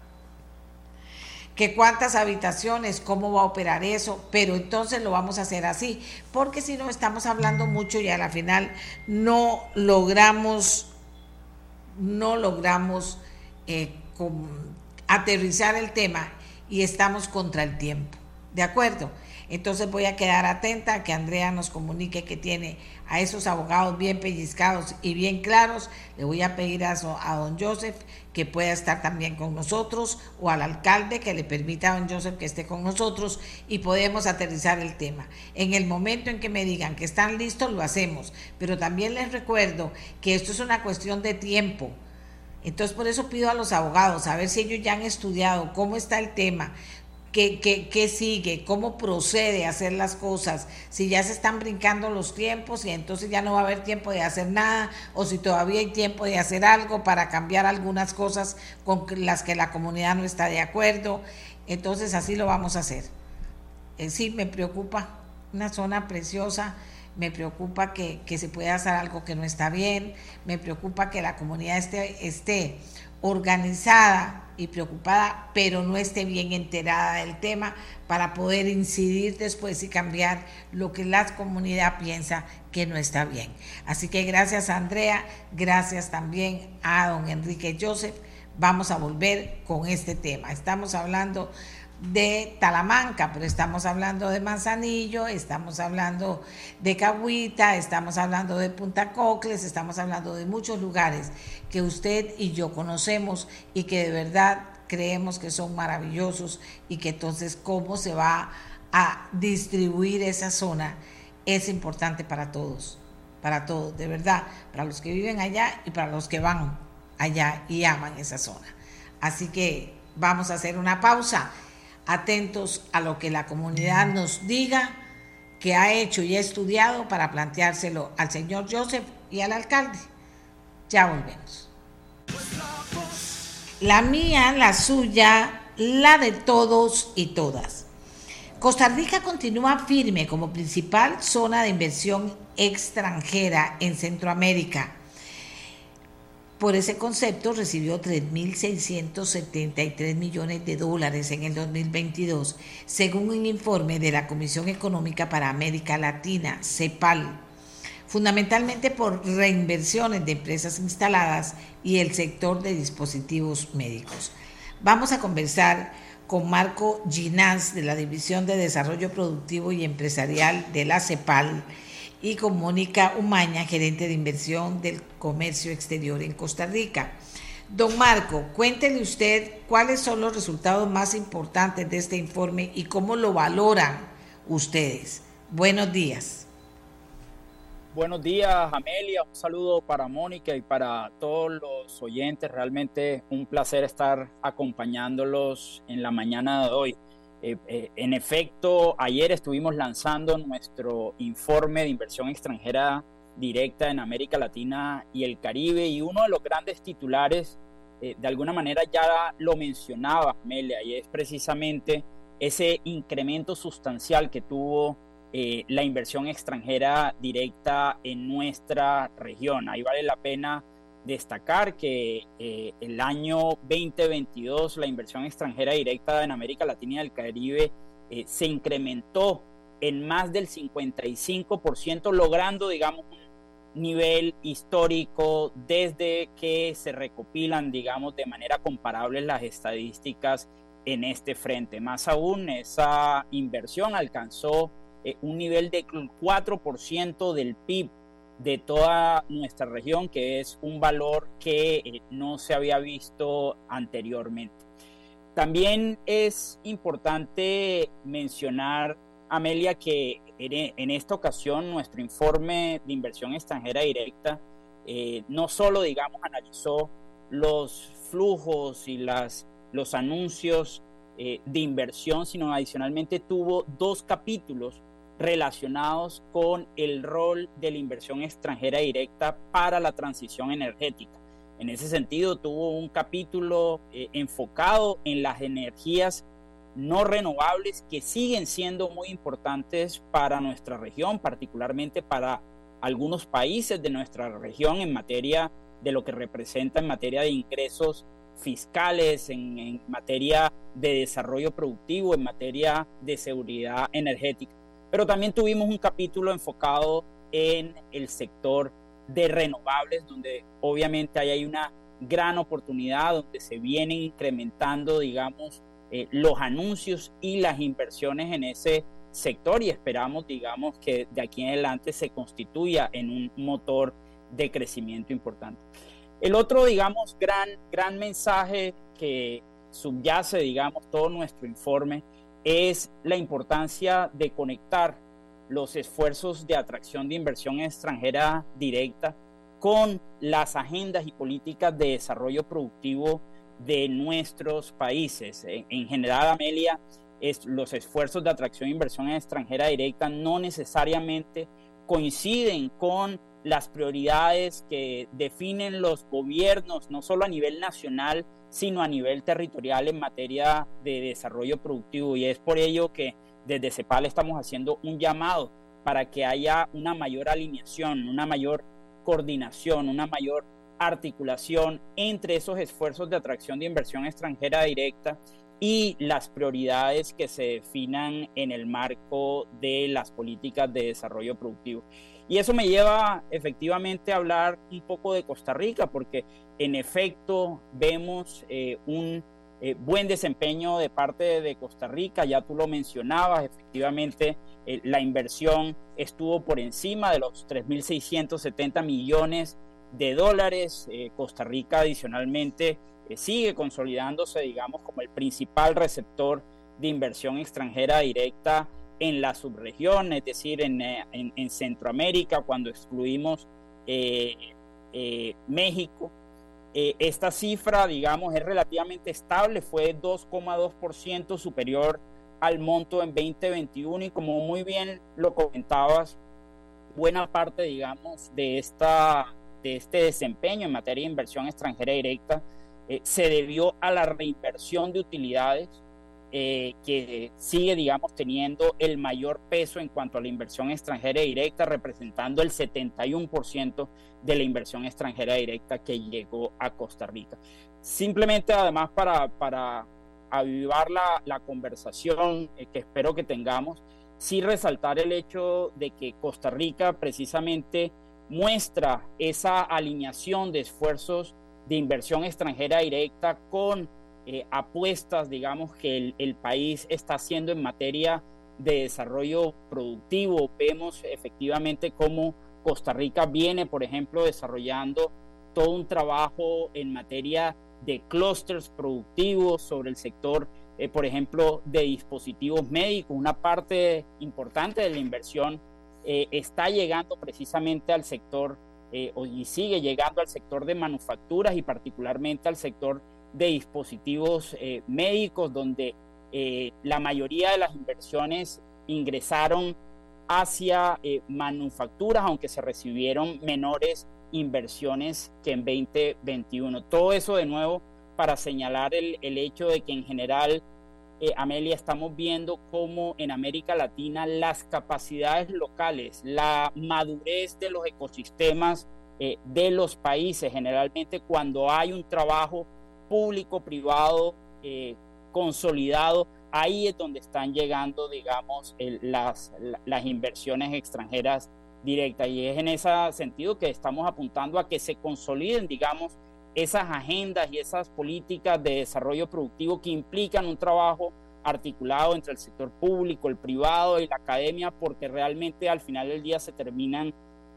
que cuántas habitaciones, cómo va a operar eso, pero entonces lo vamos a hacer así, porque si no estamos hablando mucho y a la final no logramos, no logramos eh, aterrizar el tema y estamos contra el tiempo. ¿De acuerdo? Entonces voy a quedar atenta a que Andrea nos comunique que tiene a esos abogados bien pellizcados y bien claros. Le voy a pedir a, don Joseph que pueda estar también con nosotros o al alcalde que le permita a don Joseph que esté con nosotros y podemos aterrizar el tema. En el momento en que me digan que están listos, lo hacemos. Pero también les recuerdo que esto es una cuestión de tiempo. Entonces por eso pido a los abogados a ver si ellos ya han estudiado cómo está el tema, ¿Qué, sigue? ¿Cómo procede a hacer las cosas? Si ya se están brincando los tiempos y entonces ya no va a haber tiempo de hacer nada o si todavía hay tiempo de hacer algo para cambiar algunas cosas con las que la comunidad no está de acuerdo. Entonces así lo vamos a hacer. Eh, sí, me preocupa una zona preciosa, me preocupa que, que, se pueda hacer algo que no está bien, me preocupa que la comunidad esté, esté organizada y preocupada, pero no esté bien enterada del tema para poder incidir después y cambiar lo que la comunidad piensa que no está bien. Así que gracias Andrea, gracias también a don Enrique Joseph. Vamos a volver con este tema. Estamos hablando de Talamanca, pero estamos hablando de Manzanillo, estamos hablando de Cahuita, estamos hablando de Punta Cocles, estamos hablando de muchos lugares que usted y yo conocemos y que de verdad creemos que son maravillosos y que entonces cómo se va a distribuir esa zona es importante para todos, para todos, de verdad, para los que viven allá y para los que van allá y aman esa zona. Así que vamos a hacer una pausa, atentos a lo que la comunidad nos diga que ha hecho y ha estudiado para planteárselo al señor Joseph y al alcalde. Ya volvemos. La mía, la suya, la de todos y todas. Costa Rica continúa firme como principal zona de inversión extranjera en Centroamérica. Por ese concepto recibió 3.673 millones de dólares en el 2022, según un informe de la Comisión Económica para América Latina, CEPAL, fundamentalmente por reinversiones de empresas instaladas y el sector de dispositivos médicos. Vamos a conversar con Marco Ginás de la División de Desarrollo Productivo y Empresarial de la CEPAL y con Mónica Umaña, gerente de inversión del comercio exterior en Costa Rica. Don Marco, cuéntele usted cuáles son los resultados más importantes de este informe y cómo lo valoran ustedes. Buenos días. Buenos días, Amelia. Un saludo para Mónica y para todos los oyentes. Realmente un placer estar acompañándolos en la mañana de hoy. Eh, eh, en efecto, ayer estuvimos lanzando nuestro informe de inversión extranjera directa en América Latina y el Caribe y uno de los grandes titulares, eh, de alguna manera ya lo mencionaba Amelia, y es precisamente ese incremento sustancial que tuvo la inversión extranjera directa en nuestra región. Ahí vale la pena destacar que eh, el año 2022 la inversión extranjera directa en América Latina y el Caribe eh, se incrementó en más del 55%, logrando, digamos, un nivel histórico desde que se recopilan, digamos, de manera comparable las estadísticas en este frente. Más aún, esa inversión alcanzó eh, un nivel de 4% del PIB de toda nuestra región, que es un valor que eh, no se había visto anteriormente. También es importante mencionar, Amelia, que en esta ocasión nuestro informe de inversión extranjera directa eh, no solo, digamos, analizó los flujos y las, los anuncios de inversión, sino adicionalmente tuvo dos capítulos relacionados con el rol de la inversión extranjera directa para la transición energética. En ese sentido, tuvo un capítulo eh, enfocado en las energías no renovables que siguen siendo muy importantes para nuestra región, particularmente para algunos países de nuestra región en materia de lo que representa en materia de ingresos fiscales, en, en materia de desarrollo productivo, en materia de seguridad energética. Pero también tuvimos un capítulo enfocado en el sector de renovables, donde obviamente ahí hay una gran oportunidad, donde se vienen incrementando, digamos, eh, los anuncios y las inversiones en ese sector y esperamos, digamos, que de aquí en adelante se constituya en un motor de crecimiento importante. El otro, digamos, gran, gran mensaje que subyace, digamos, todo nuestro informe es la importancia de conectar los esfuerzos de atracción de inversión extranjera directa con las agendas y políticas de desarrollo productivo de nuestros países. En, general, Amelia, es, los esfuerzos de atracción de inversión extranjera directa no necesariamente coinciden con las prioridades que definen los gobiernos, no solo a nivel nacional, sino a nivel territorial en materia de desarrollo productivo. Y es por ello que desde CEPAL estamos haciendo un llamado para que haya una mayor alineación, una mayor coordinación, una mayor articulación entre esos esfuerzos de atracción de inversión extranjera directa y las prioridades que se definan en el marco de las políticas de desarrollo productivo. Y eso me lleva efectivamente a hablar un poco de Costa Rica, porque en efecto vemos eh, un eh, buen desempeño de parte de Costa Rica, ya tú lo mencionabas, efectivamente eh, la inversión estuvo por encima de los 3.670 millones de dólares. Costa Rica adicionalmente sigue consolidándose, digamos, como el principal receptor de inversión extranjera directa en la subregión, es decir, en, en, Centroamérica, cuando excluimos México. esta cifra, digamos, es relativamente estable, fue 2,2% superior al monto en 2021 y como muy bien lo comentabas, buena parte, digamos, de, esta, de este desempeño en materia de inversión extranjera directa eh, se debió a la reinversión de utilidades eh, que sigue, digamos, teniendo el mayor peso en cuanto a la inversión extranjera directa, representando el 71% de la inversión extranjera directa que llegó a Costa Rica. Simplemente, además, para, para avivar la, la conversación eh, que espero que tengamos, sí resaltar el hecho de que Costa Rica precisamente muestra esa alineación de esfuerzos de inversión extranjera directa con eh, apuestas, digamos, que el, país está haciendo en materia de desarrollo productivo. Vemos efectivamente cómo Costa Rica viene, por ejemplo, desarrollando todo un trabajo en materia de clústeres productivos sobre el sector, eh, por ejemplo, de dispositivos médicos. Una parte importante de la inversión eh, está llegando precisamente al sector eh, y sigue llegando al sector de manufacturas y particularmente al sector de dispositivos médicos, donde la mayoría de las inversiones ingresaron hacia manufacturas, aunque se recibieron menores inversiones que en 2021. Todo eso de nuevo para señalar el, el hecho de que en general, eh, Amelia, estamos viendo cómo en América Latina las capacidades locales, la madurez de los ecosistemas eh, de los países, generalmente cuando hay un trabajo público-privado eh, consolidado, ahí es donde están llegando, digamos, las, las inversiones extranjeras directa. Y es en ese sentido que estamos apuntando a que se consoliden, digamos, esas agendas y esas políticas de desarrollo productivo que implican un trabajo articulado entre el sector público, el privado y la academia, porque realmente al final del día se terminan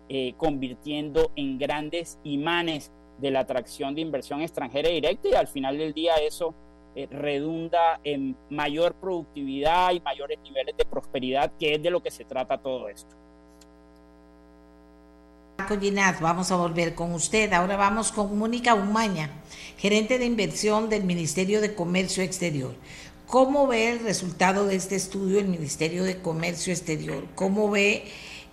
eh, convirtiendo en grandes imanes de la atracción de inversión extranjera directa y al final del día eso eh, redunda en mayor productividad y mayores niveles de prosperidad, que es de lo que se trata todo esto. Vamos a volver con usted. Ahora vamos con Mónica Umaña, gerente de inversión del Ministerio de Comercio Exterior. ¿Cómo ve el resultado de este estudio el Ministerio de Comercio Exterior? ¿Cómo ve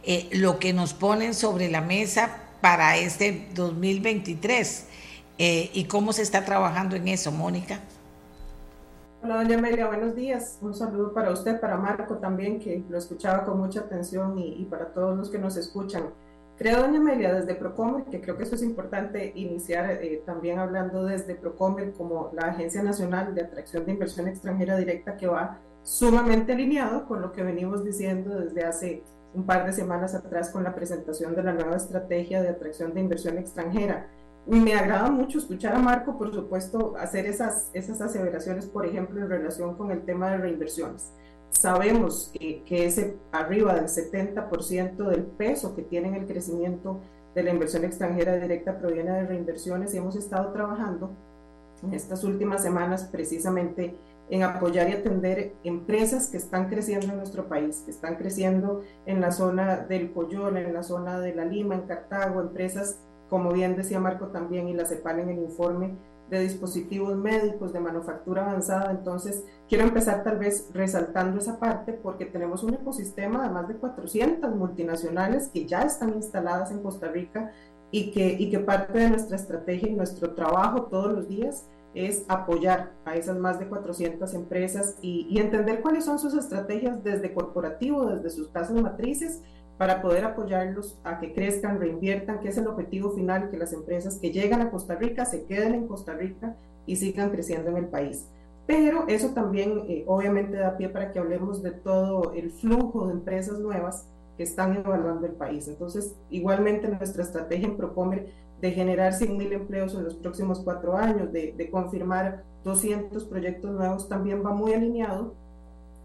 eh, lo que nos ponen sobre la mesa para este 2023? Eh, ¿Y cómo se está trabajando en eso, Mónica? Hola, doña Amelia, buenos días. Un saludo para usted, para Marco también, que lo escuchaba con mucha atención, y, para todos los que nos escuchan. Creo, doña Amelia, desde Procomer, que creo que eso es importante iniciar eh, también hablando desde Procomer como la Agencia Nacional de Atracción de Inversión Extranjera Directa que va sumamente alineado con lo que venimos diciendo desde hace un par de semanas atrás con la presentación de la nueva estrategia de atracción de inversión extranjera. Me agrada mucho escuchar a Marco, por supuesto, hacer esas, esas aseveraciones, por ejemplo, en relación con el tema de reinversiones. Sabemos que, ese arriba del 70% del peso que tiene en el crecimiento de la inversión extranjera directa proviene de reinversiones y hemos estado trabajando en estas últimas semanas precisamente en apoyar y atender empresas que están creciendo en nuestro país, que están creciendo en la zona del Coyol, en la zona de La Lima, en Cartago, empresas, como bien decía Marco también y la CEPAL en el informe, de dispositivos médicos de manufactura avanzada. Entonces, quiero empezar tal vez resaltando esa parte porque tenemos un ecosistema de más de 400 multinacionales que ya están instaladas en Costa Rica y que, y que parte de nuestra estrategia y nuestro trabajo todos los días es apoyar a esas más de 400 empresas y, entender cuáles son sus estrategias desde corporativo, desde sus casas matrices, para poder apoyarlos a que crezcan, reinviertan, que es el objetivo final, que las empresas que llegan a Costa Rica se queden en Costa Rica y sigan creciendo en el país. Pero eso también eh, obviamente da pie para que hablemos de todo el flujo de empresas nuevas que están evaluando el país. Entonces, igualmente nuestra estrategia en Procomer de generar 100.000 empleos en los próximos cuatro años, de, de confirmar 200 proyectos nuevos, también va muy alineado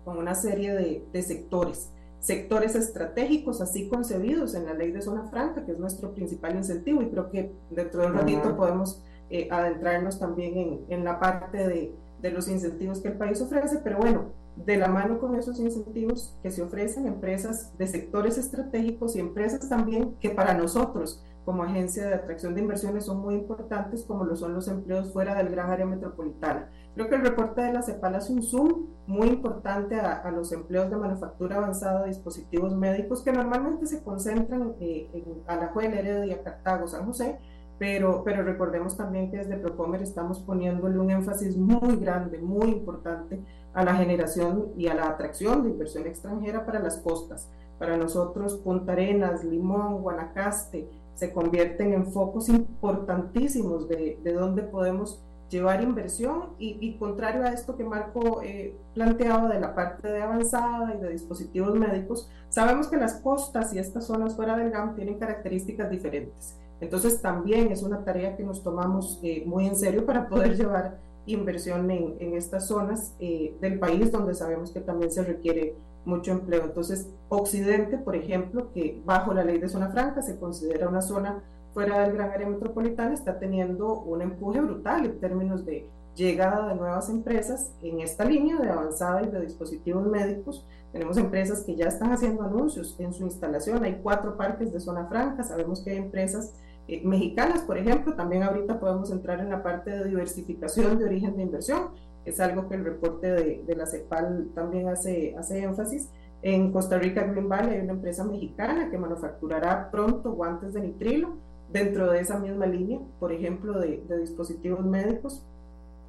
con una serie de, de sectores. Sectores estratégicos así concebidos en la ley de zona franca, que es nuestro principal incentivo, y creo que dentro de un ratito podemos eh, adentrarnos también en, en la parte de, de, los incentivos que el país ofrece, pero bueno, de la mano con esos incentivos que se ofrecen empresas de sectores estratégicos y empresas también que para nosotros como agencia de atracción de inversiones son muy importantes, como lo son los empleos fuera del gran área metropolitana. Creo que el reporte de la CEPAL hace un zoom muy importante a, los empleos de manufactura avanzada de dispositivos médicos que normalmente se concentran eh, en Alajuela, Heredia, Cartago, San José, pero, pero recordemos también que desde Procomer estamos poniéndole un énfasis muy grande, muy importante a la generación y a la atracción de inversión extranjera para las costas. Para nosotros, Punta Arenas, Limón, Guanacaste, se convierten en focos importantísimos de, de dónde podemos llevar inversión y, contrario a esto que Marco eh, planteaba de la parte de avanzada y de dispositivos médicos, sabemos que las costas y estas zonas fuera del GAM tienen características diferentes. Entonces también es una tarea que nos tomamos eh, muy en serio para poder llevar inversión en, en estas zonas eh, del país donde sabemos que también se requiere mucho empleo. Entonces, Occidente, por ejemplo, que bajo la ley de zona franca se considera una zona fuera del gran área metropolitana, está teniendo un empuje brutal en términos de llegada de nuevas empresas en esta línea de avanzada y de dispositivos médicos. Tenemos empresas que ya están haciendo anuncios en su instalación. Hay cuatro parques de zona franca. Sabemos que hay empresas eh, mexicanas, por ejemplo. También ahorita podemos entrar en la parte de diversificación de origen de inversión es algo que el reporte de, de, la CEPAL también hace, hace énfasis. En Costa Rica, Green Valley, hay una empresa mexicana que manufacturará pronto guantes de nitrilo dentro de esa misma línea, por ejemplo, de, dispositivos médicos.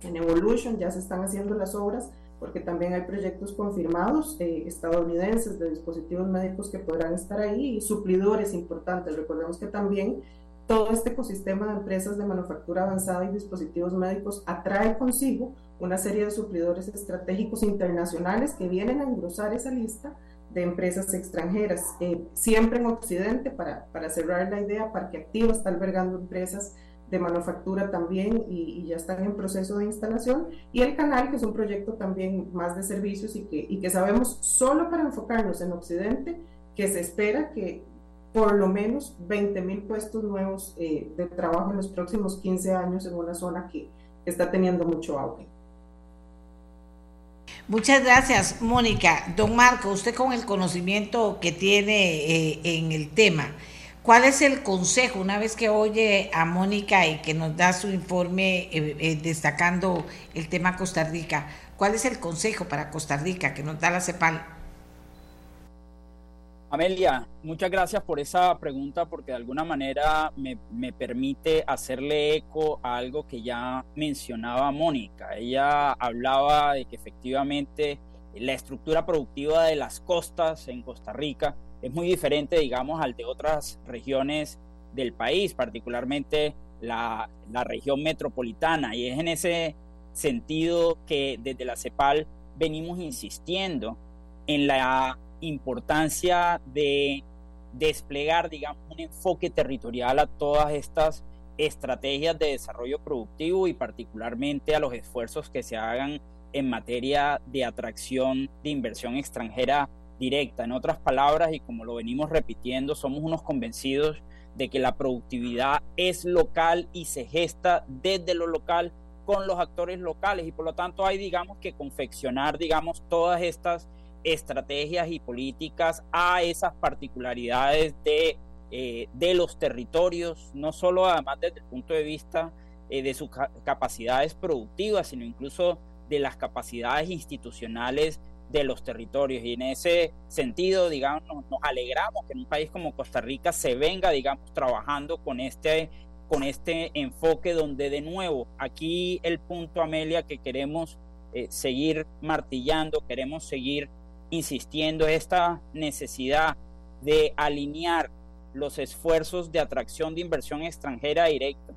En Evolution ya se están haciendo las obras porque también hay proyectos confirmados eh, estadounidenses de dispositivos médicos que podrán estar ahí y suplidores importantes. Recordemos que también todo este ecosistema de empresas de manufactura avanzada y dispositivos médicos atrae consigo una serie de suplidores estratégicos internacionales que vienen a engrosar esa lista de empresas extranjeras. Eh, siempre en Occidente, para, para, cerrar la idea, Parque Activo está albergando empresas de manufactura también y, ya están en proceso de instalación. Y el canal, que es un proyecto también más de servicios y que, y que sabemos solo para enfocarnos en Occidente, que se espera que por lo menos 20 mil puestos nuevos eh, de trabajo en los próximos 15 años en una zona que está teniendo mucho auge. Muchas gracias, Mónica. Don Marco, usted con el conocimiento que tiene eh, en el tema, ¿cuál es el consejo una vez que oye a Mónica y que nos da su informe eh, eh, destacando el tema Costa Rica? ¿Cuál es el consejo para Costa Rica que nos da la CEPAL? Amelia, muchas gracias por esa pregunta porque de alguna manera me, permite hacerle eco a algo que ya mencionaba Mónica. Ella hablaba de que efectivamente la estructura productiva de las costas en Costa Rica es muy diferente, digamos, al de otras regiones del país, particularmente la, la región metropolitana. Y es en ese sentido que desde la CEPAL venimos insistiendo en la importancia de desplegar, digamos, un enfoque territorial a todas estas estrategias de desarrollo productivo y particularmente a los esfuerzos que se hagan en materia de atracción de inversión extranjera directa. En otras palabras, y como lo venimos repitiendo, somos unos convencidos de que la productividad es local y se gesta desde lo local con los actores locales y por lo tanto hay, digamos, que confeccionar, digamos, todas estas estrategias y políticas a esas particularidades de, eh, de los territorios, no solo además desde el punto de vista eh, de sus capacidades productivas, sino incluso de las capacidades institucionales de los territorios. Y en ese sentido, digamos, nos, alegramos que en un país como Costa Rica se venga, digamos, trabajando con este, con este enfoque donde de nuevo, aquí el punto, Amelia, que queremos eh, seguir martillando, queremos seguir insistiendo esta necesidad de alinear los esfuerzos de atracción de inversión extranjera directa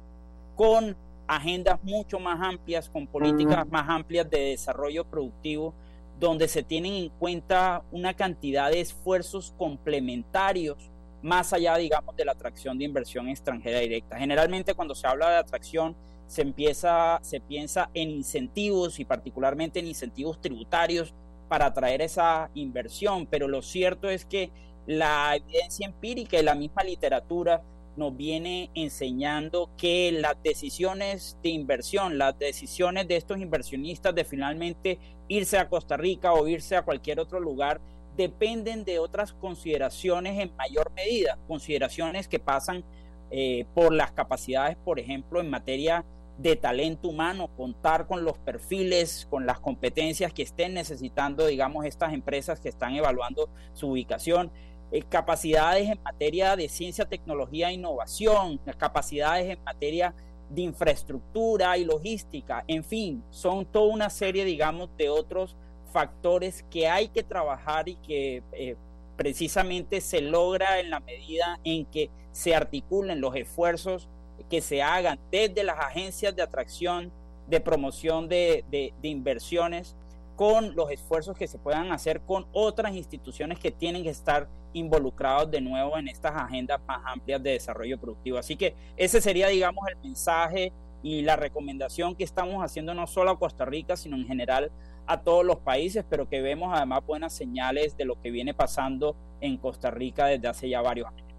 con agendas mucho más amplias, con políticas más amplias de desarrollo productivo, donde se tienen en cuenta una cantidad de esfuerzos complementarios más allá, digamos, de la atracción de inversión extranjera directa. Generalmente cuando se habla de atracción, se empieza, se piensa en incentivos y particularmente en incentivos tributarios para atraer esa inversión, pero lo cierto es que la evidencia empírica y la misma literatura nos viene enseñando que las decisiones de inversión, las decisiones de estos inversionistas de finalmente irse a Costa Rica o irse a cualquier otro lugar dependen de otras consideraciones en mayor medida, consideraciones que pasan eh, por las capacidades, por ejemplo, en materia de talento humano, contar con los perfiles, con las competencias que estén necesitando, digamos, estas empresas que están evaluando su ubicación, eh, capacidades en materia de ciencia, tecnología e innovación, capacidades en materia de infraestructura y logística, en fin, son toda una serie, digamos, de otros factores que hay que trabajar y que eh, precisamente se logra en la medida en que se articulen los esfuerzos que se hagan desde las agencias de atracción, de promoción de, de, inversiones, con los esfuerzos que se puedan hacer con otras instituciones que tienen que estar involucrados de nuevo en estas agendas más amplias de desarrollo productivo. Así que ese sería, digamos, el mensaje y la recomendación que estamos haciendo no solo a Costa Rica, sino en general a todos los países, pero que vemos además buenas señales de lo que viene pasando en Costa Rica desde hace ya varios años.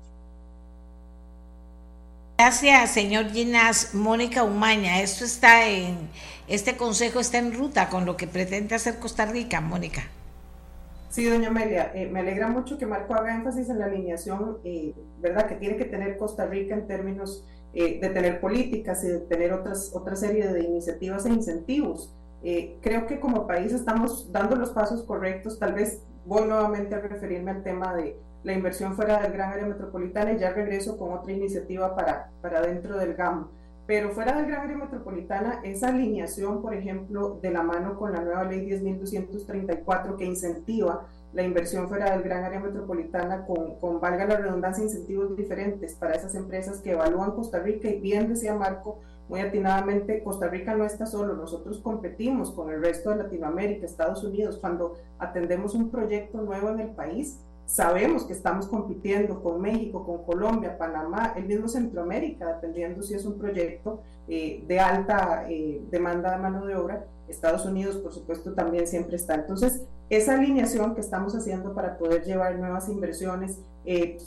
Gracias, señor Ginás. Mónica Umaña, esto está en, este consejo está en ruta con lo que pretende hacer Costa Rica, Mónica. Sí, doña Amelia, eh, me alegra mucho que Marco haga énfasis en la alineación, eh, ¿verdad?, que tiene que tener Costa Rica en términos eh, de tener políticas y de tener otras, otra serie de iniciativas e incentivos. creo que como país estamos dando los pasos correctos, tal vez voy nuevamente a referirme al tema de la inversión fuera del gran área metropolitana y ya regreso con otra iniciativa para, para dentro del GAM. Pero fuera del gran área metropolitana, esa alineación, por ejemplo, de la mano con la nueva ley 10.234 que incentiva la inversión fuera del gran área metropolitana con, con, valga la redundancia, incentivos diferentes para esas empresas que evalúan Costa Rica y bien decía Marco, muy atinadamente, Costa Rica no está solo, nosotros competimos con el resto de Latinoamérica, Estados Unidos, cuando atendemos un proyecto nuevo en el país, Sabemos que estamos compitiendo con México, con Colombia, Panamá, el mismo Centroamérica, dependiendo si es un proyecto eh, de alta eh, demanda de mano de obra. Estados Unidos, por supuesto, también siempre está. Entonces, esa alineación que estamos haciendo para poder llevar nuevas inversiones, eh,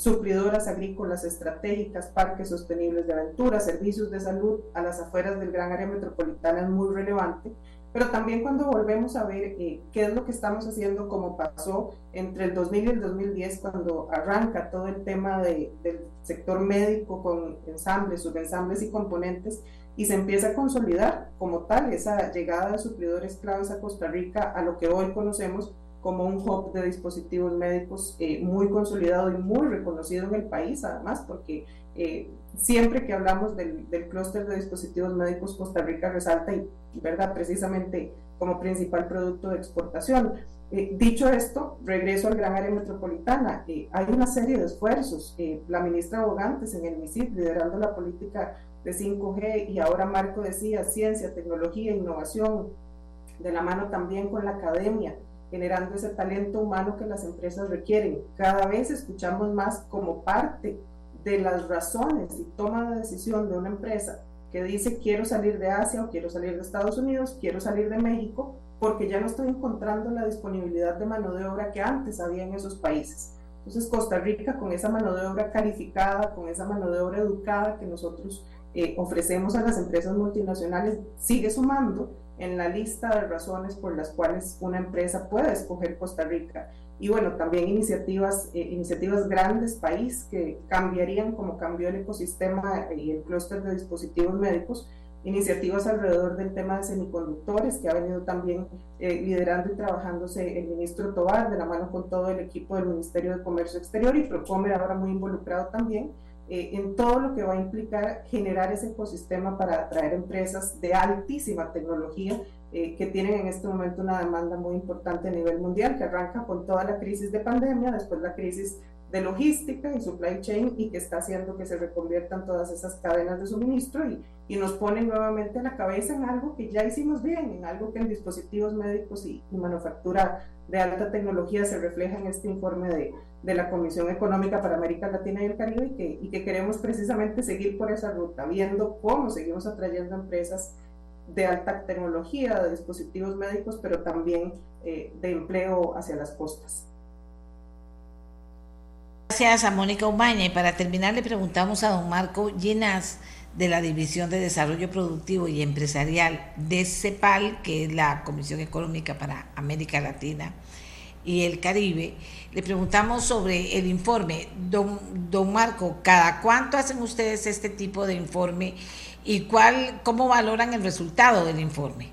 agrícolas estratégicas, parques sostenibles de aventura, servicios de salud a las afueras del gran área metropolitana es muy relevante pero también cuando volvemos a ver eh, qué es lo que estamos haciendo, como pasó entre el 2000 y el 2010, cuando arranca todo el tema de, del sector médico con ensambles, subensambles y componentes, y se empieza a consolidar como tal esa llegada de suplidores claves a Costa Rica a lo que hoy conocemos como un hub de dispositivos médicos eh, muy consolidado y muy reconocido en el país, además, porque eh, siempre que hablamos del, del clúster de dispositivos médicos, Costa Rica resalta y, ¿verdad? Precisamente como principal producto de exportación. Eh, dicho esto, regreso al gran área metropolitana. Eh, hay una serie de esfuerzos. Eh, la ministra Bogantes en el MISIP liderando la política de 5G y ahora Marco decía ciencia, tecnología, innovación, de la mano también con la academia, generando ese talento humano que las empresas requieren. Cada vez escuchamos más como parte de las razones y toma de decisión de una empresa que dice quiero salir de Asia o quiero salir de Estados Unidos, quiero salir de México, porque ya no estoy encontrando la disponibilidad de mano de obra que antes había en esos países. Entonces Costa Rica con esa mano de obra calificada, con esa mano de obra educada que nosotros eh, ofrecemos a las empresas multinacionales, sigue sumando en la lista de razones por las cuales una empresa puede escoger Costa Rica y bueno, también iniciativas, eh, iniciativas grandes país que cambiarían como cambió el ecosistema y el clúster de dispositivos médicos, iniciativas alrededor del tema de semiconductores que ha venido también eh, liderando y trabajándose el ministro Tobar de la mano con todo el equipo del Ministerio de Comercio Exterior y Procomer ahora muy involucrado también eh, en todo lo que va a implicar generar ese ecosistema para atraer empresas de altísima tecnología eh, que tienen en este momento una demanda muy importante a nivel mundial, que arranca con toda la crisis de pandemia, después la crisis de logística y supply chain y que está haciendo que se reconviertan todas esas cadenas de suministro y, y nos pone nuevamente la cabeza en algo que ya hicimos bien, en algo que en dispositivos médicos y, manufactura de alta tecnología se refleja en este informe de, de, la Comisión Económica para América Latina y el Caribe y que, y que queremos precisamente seguir por esa ruta, viendo cómo seguimos atrayendo empresas de alta tecnología, de dispositivos médicos, pero también eh, de empleo hacia las costas. Gracias a Mónica Umaña y para terminar le preguntamos a don Marco Llenas de la División de Desarrollo Productivo y Empresarial de CEPAL, que es la Comisión Económica para América Latina y el Caribe. Le preguntamos sobre el informe. Don, don Marco, ¿cada cuánto hacen ustedes este tipo de informe y cuál, cómo valoran el resultado del informe?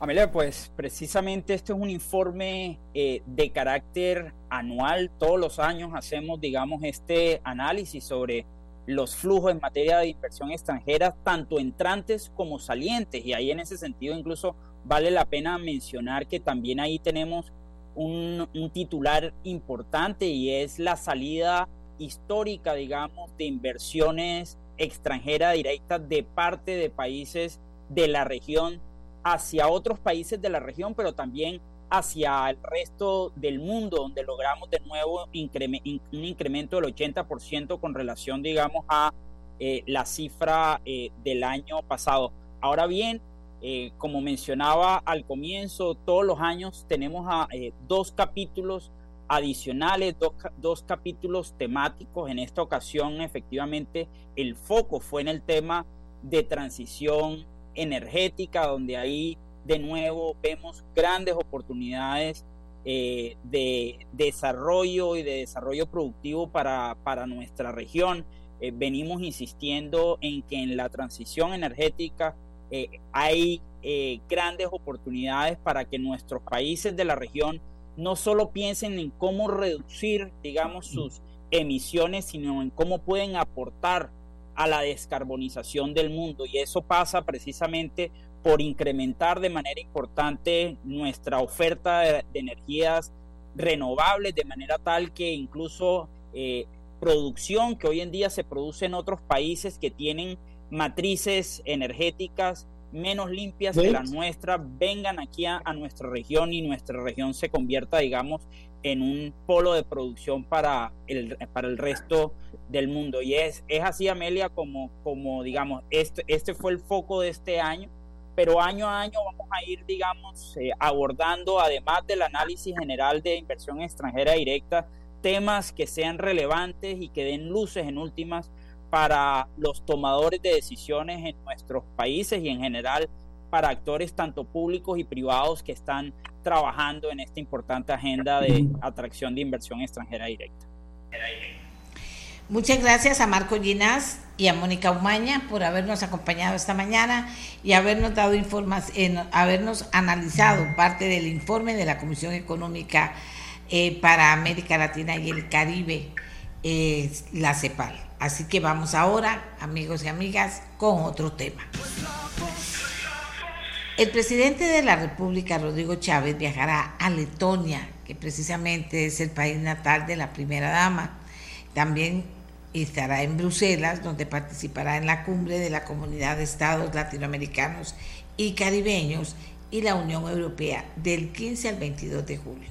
Amelia, pues precisamente este es un informe eh, de carácter anual. Todos los años hacemos, digamos, este análisis sobre los flujos en materia de inversión extranjera, tanto entrantes como salientes. Y ahí en ese sentido incluso vale la pena mencionar que también ahí tenemos un, un titular importante y es la salida histórica, digamos, de inversiones extranjeras directas de parte de países de la región hacia otros países de la región, pero también hacia el resto del mundo, donde logramos de nuevo un incremento del 80% con relación, digamos, a eh, la cifra eh, del año pasado. Ahora bien, eh, como mencionaba al comienzo, todos los años tenemos dos capítulos adicionales, dos, capítulos temáticos. En esta ocasión, efectivamente, el foco fue en el tema de transición energética, donde ahí de nuevo vemos grandes oportunidades eh, de desarrollo y de desarrollo productivo para, para nuestra región. Eh, venimos insistiendo en que en la transición energética eh, hay grandes oportunidades para que nuestros países de la región no solo piensen en cómo reducir, digamos, sus emisiones, sino en cómo pueden aportar a la descarbonización del mundo. Y eso pasa precisamente por incrementar de manera importante nuestra oferta de, energías renovables de manera tal que incluso eh, producción que hoy en día se produce en otros países que tienen matrices energéticas menos limpias que las nuestras vengan aquí a, nuestra región y nuestra región se convierta, digamos, en un polo de producción para el, para el resto del mundo. Y es, es así, Amelia, como, como digamos, este, este fue el foco de este año, pero año a año vamos a ir, digamos, eh, abordando, además del análisis general de inversión extranjera directa, temas que sean relevantes y que den luces en últimas para los tomadores de decisiones en nuestros países y en general para actores tanto públicos y privados que están trabajando en esta importante agenda de atracción de inversión extranjera directa. Muchas gracias a Marco Ginás y a Mónica Umaña por habernos acompañado esta mañana y habernos dado información, habernos analizado parte del informe de la Comisión Económica eh, para América Latina y el Caribe, eh, la CEPAL. Así que vamos ahora, amigos y amigas, con otro tema. El presidente de la República, Rodrigo Chávez, viajará a Letonia, que precisamente es el país natal de la primera dama. También estará en Bruselas, donde participará en la cumbre de la Comunidad de Estados Latinoamericanos y Caribeños y la Unión Europea del 15 al 22 de julio.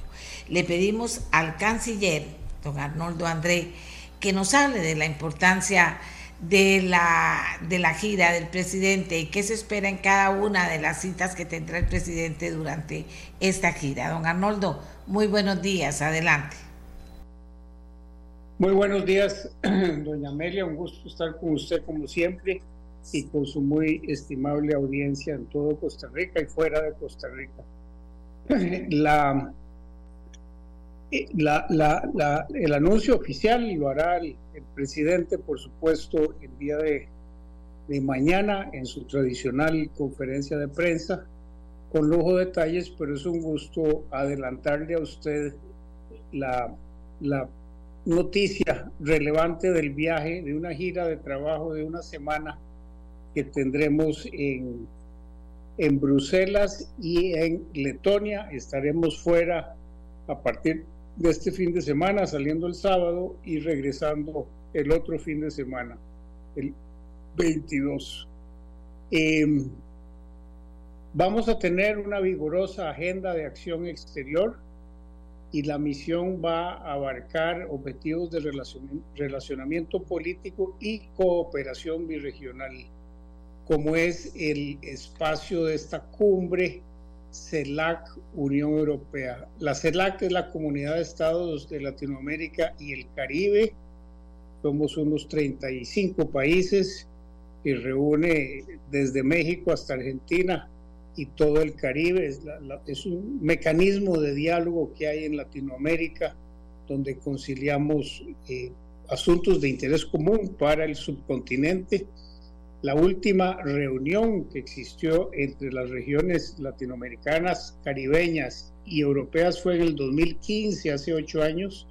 Le pedimos al canciller, don Arnoldo André, que nos hable de la importancia de la, de la gira del presidente y qué se espera en cada una de las citas que tendrá el presidente durante esta gira. Don Arnoldo, muy buenos días, adelante. Muy buenos días, doña Amelia, un gusto estar con usted como siempre y con su muy estimable audiencia en todo Costa Rica y fuera de Costa Rica. La eh, el anuncio oficial lo hará el, presidente, por supuesto, el día de, mañana en su tradicional conferencia de prensa, con lujo de detalles, pero es un gusto adelantarle a usted la, la noticia relevante del viaje, de una gira de trabajo de una semana que tendremos en, en Bruselas y en Letonia. Estaremos fuera a partir de este fin de semana, saliendo el sábado y regresando el otro fin de semana, el 22. Em, vamos a tener una vigorosa agenda de acción exterior y la misión va a abarcar objetivos de relacionamiento político y cooperación birregional, como es el espacio de esta cumbre CELAC Unión Europea. La CELAC es la Comunidad de Estados de Latinoamérica y el Caribe. Somos unos 35 países y reúne desde México hasta Argentina y todo el Caribe. Es, un mecanismo de diálogo que hay en Latinoamérica donde conciliamos eh, asuntos de interés común para el subcontinente la última reunión que existió entre las regiones latinoamericanas, caribeñas y europeas fue en el 2015, hace ocho años,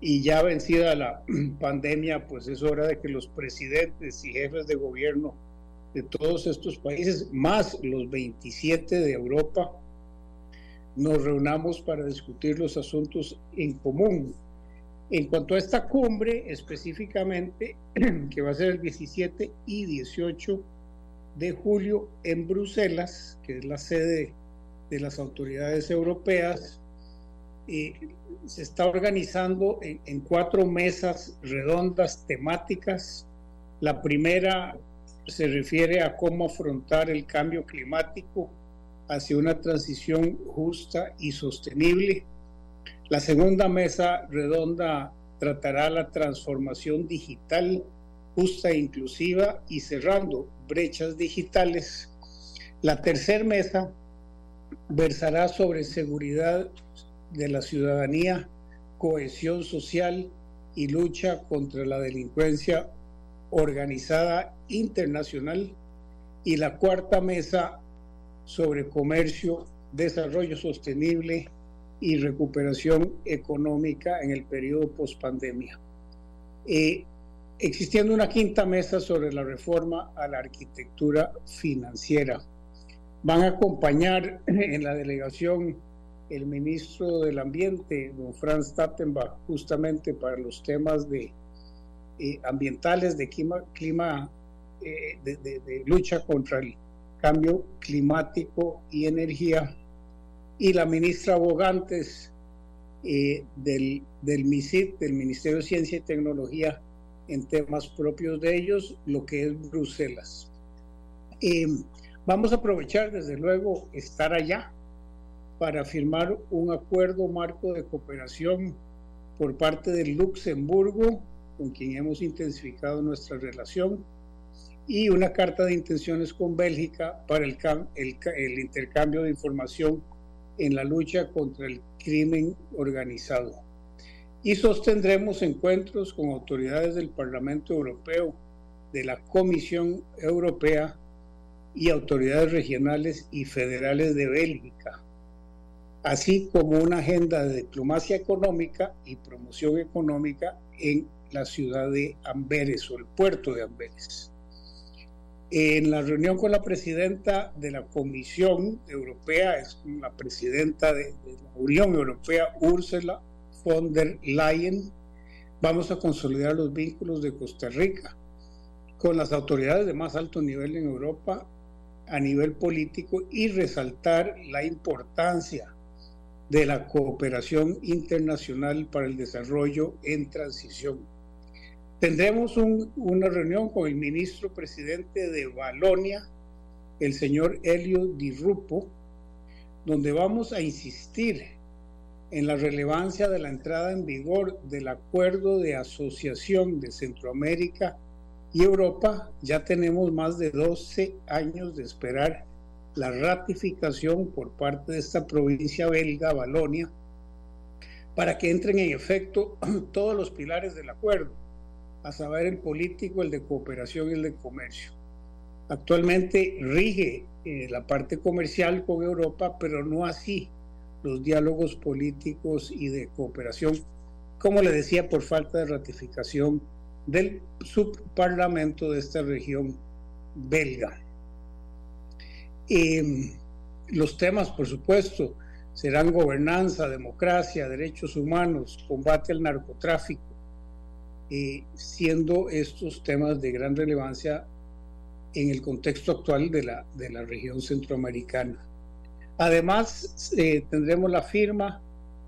y ya vencida la pandemia, pues es hora de que los presidentes y jefes de gobierno de todos estos países, más los 27 de Europa, nos reunamos para discutir los asuntos en común en cuanto a esta cumbre específicamente, que va a ser el 17 y 18 de julio en Bruselas, que es la sede de las autoridades europeas, eh, se está organizando en, en, cuatro mesas redondas temáticas. La primera se refiere a cómo afrontar el cambio climático hacia una transición justa y sostenible la segunda mesa redonda tratará la transformación digital justa e inclusiva y cerrando brechas digitales. La tercera mesa versará sobre seguridad de la ciudadanía, cohesión social y lucha contra la delincuencia organizada internacional. Y la cuarta mesa sobre comercio, desarrollo sostenible y recuperación económica en el periodo post-pandemia. Eh, existiendo una quinta mesa sobre la reforma a la arquitectura financiera. Van a acompañar en la delegación el ministro del Ambiente, don Franz Tattenbach, justamente para los temas de, eh, ambientales, de clima, clima eh, de, de lucha contra el cambio climático y energía y la ministra Bogantes eh, del, del MISIT, del Ministerio de Ciencia y Tecnología, en temas propios de ellos, lo que es Bruselas. Eh, vamos a aprovechar, desde luego, estar allá para firmar un acuerdo marco de cooperación por parte de Luxemburgo, con quien hemos intensificado nuestra relación, y una carta de intenciones con Bélgica para el, el, el intercambio de información en la lucha contra el crimen organizado. Y sostendremos encuentros con autoridades del Parlamento Europeo, de la Comisión Europea y autoridades regionales y federales de Bélgica, así como una agenda de diplomacia económica y promoción económica en la ciudad de Amberes o el puerto de Amberes. En la reunión con la presidenta de la Comisión Europea, es la presidenta de, la Unión Europea, Ursula von der Leyen, vamos a consolidar los vínculos de Costa Rica con las autoridades de más alto nivel en Europa a nivel político y resaltar la importancia de la cooperación internacional para el desarrollo en transición Tendremos una reunión con el ministro presidente de Valonia, el señor Elio Di Rupo, donde vamos a insistir en la relevancia de la entrada en vigor del acuerdo de asociación de Centroamérica y Europa. Ya tenemos más de 12 años de esperar la ratificación por parte de esta provincia belga, Valonia, para que entren en efecto todos los pilares del acuerdo a saber el político, el de cooperación y el de comercio. Actualmente rige eh, la parte comercial con Europa, pero no así los diálogos políticos y de cooperación, como le decía, por falta de ratificación del subparlamento de esta región belga. Em, los temas, por supuesto, serán gobernanza, democracia, derechos humanos, combate al narcotráfico, eh, siendo estos temas de gran relevancia en el contexto actual de la, de la región centroamericana. Además, eh, tendremos la firma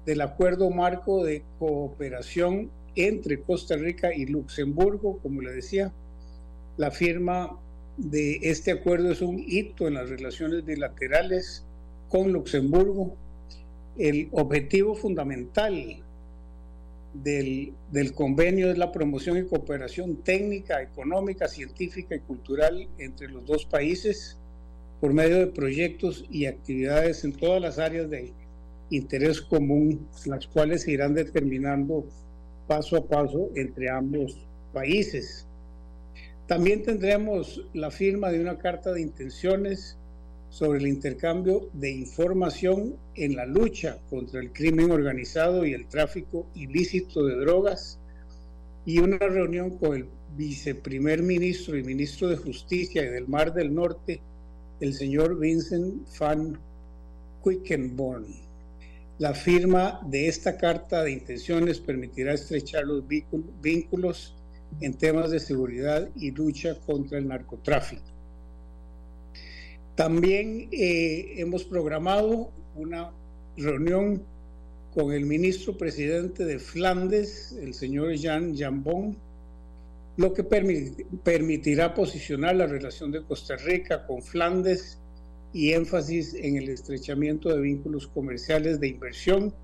del acuerdo marco de cooperación entre Costa Rica y Luxemburgo, como le decía. La firma de este acuerdo es un hito en las relaciones bilaterales con Luxemburgo. El objetivo fundamental del, del, convenio es la promoción y cooperación técnica, económica, científica y cultural entre los dos países por medio de proyectos y actividades en todas las áreas de interés común, las cuales se irán determinando paso a paso entre ambos países. También tendremos la firma de una carta de intenciones sobre el intercambio de información en la lucha contra el crimen organizado y el tráfico ilícito de drogas y una reunión con el viceprimer ministro y ministro de Justicia y del Mar del Norte, el señor Vincent van Quickenborn. La firma de esta carta de intenciones permitirá estrechar los vínculos en temas de seguridad y lucha contra el narcotráfico. También eh, hemos programado una reunión con el ministro presidente de Flandes, el señor Jean Jambon, lo que permitirá posicionar la relación de Costa Rica con Flandes y énfasis en el estrechamiento de vínculos comerciales de inversión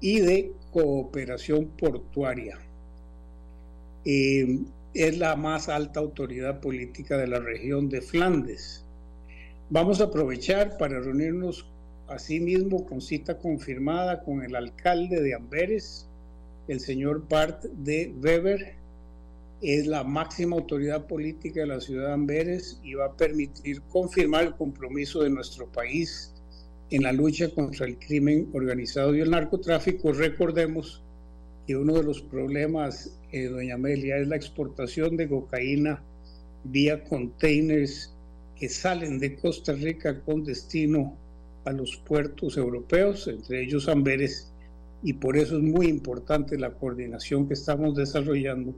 y de cooperación portuaria. Eh, es la más alta autoridad política de la región de Flandes. Vamos a aprovechar para reunirnos asimismo con cita confirmada con el alcalde de Amberes, el señor Bart de Weber. Es la máxima autoridad política de la ciudad de Amberes y va a permitir confirmar el compromiso de nuestro país en la lucha contra el crimen organizado y el narcotráfico. Recordemos que uno de los problemas, eh, doña Amelia, es la exportación de cocaína vía containers que salen de Costa Rica con destino a los puertos europeos, entre ellos Amberes, y por eso es muy importante la coordinación que estamos desarrollando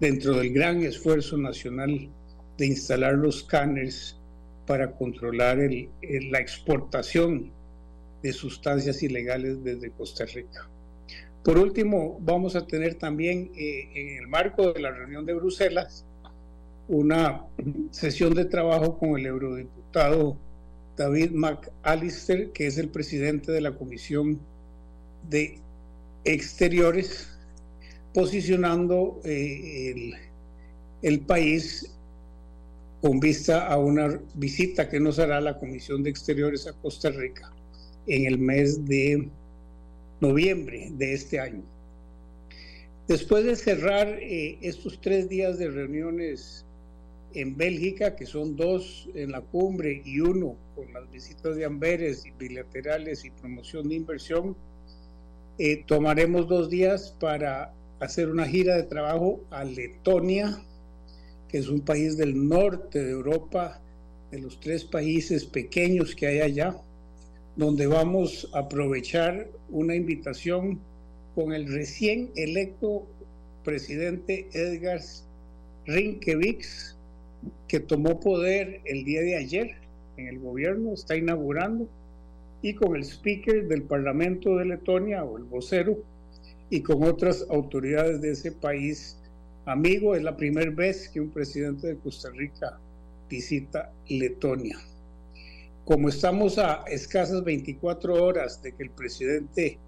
dentro del gran esfuerzo nacional de instalar los scanners para controlar la exportación de sustancias ilegales desde Costa Rica. Por último, vamos a tener también eh, en el marco de la reunión de Bruselas una sesión de trabajo con el eurodiputado David McAllister, que es el presidente de la Comisión de Exteriores, posicionando eh, el, país con vista a una visita que nos hará la Comisión de Exteriores a Costa Rica en el mes de noviembre de este año. Después de cerrar eh, estos tres días de reuniones en Bélgica, que son dos en la cumbre y uno con las visitas de Amberes y bilaterales y promoción de inversión, eh, tomaremos dos días para hacer una gira de trabajo a Letonia, que es un país del norte de Europa, de los tres países pequeños que hay allá, donde vamos a aprovechar una invitación con el recién electo presidente Edgar Rinkevics, que tomó poder el día de ayer en el gobierno, está inaugurando, y con el speaker del Parlamento de Letonia o el vocero, y con otras autoridades de ese país amigo. Es la primera vez que un presidente de Costa Rica visita Letonia como estamos a escasas 24 horas de que el presidente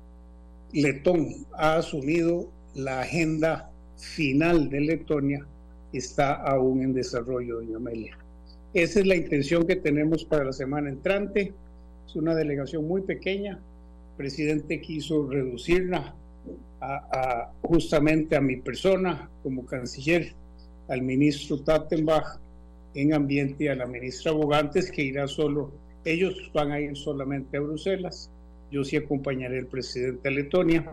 letón ha asumido la agenda final de Letonia, está aún en desarrollo, doña Amelia. Esa es la intención que tenemos para la semana entrante. Es una delegación muy pequeña. El presidente quiso reducirla a, justamente a mi persona como canciller, al ministro Tattenbach en ambiente y a la ministra Bogantes, que irá solo ellos van a ir solamente a Bruselas, yo sí acompañaré al presidente de Letonia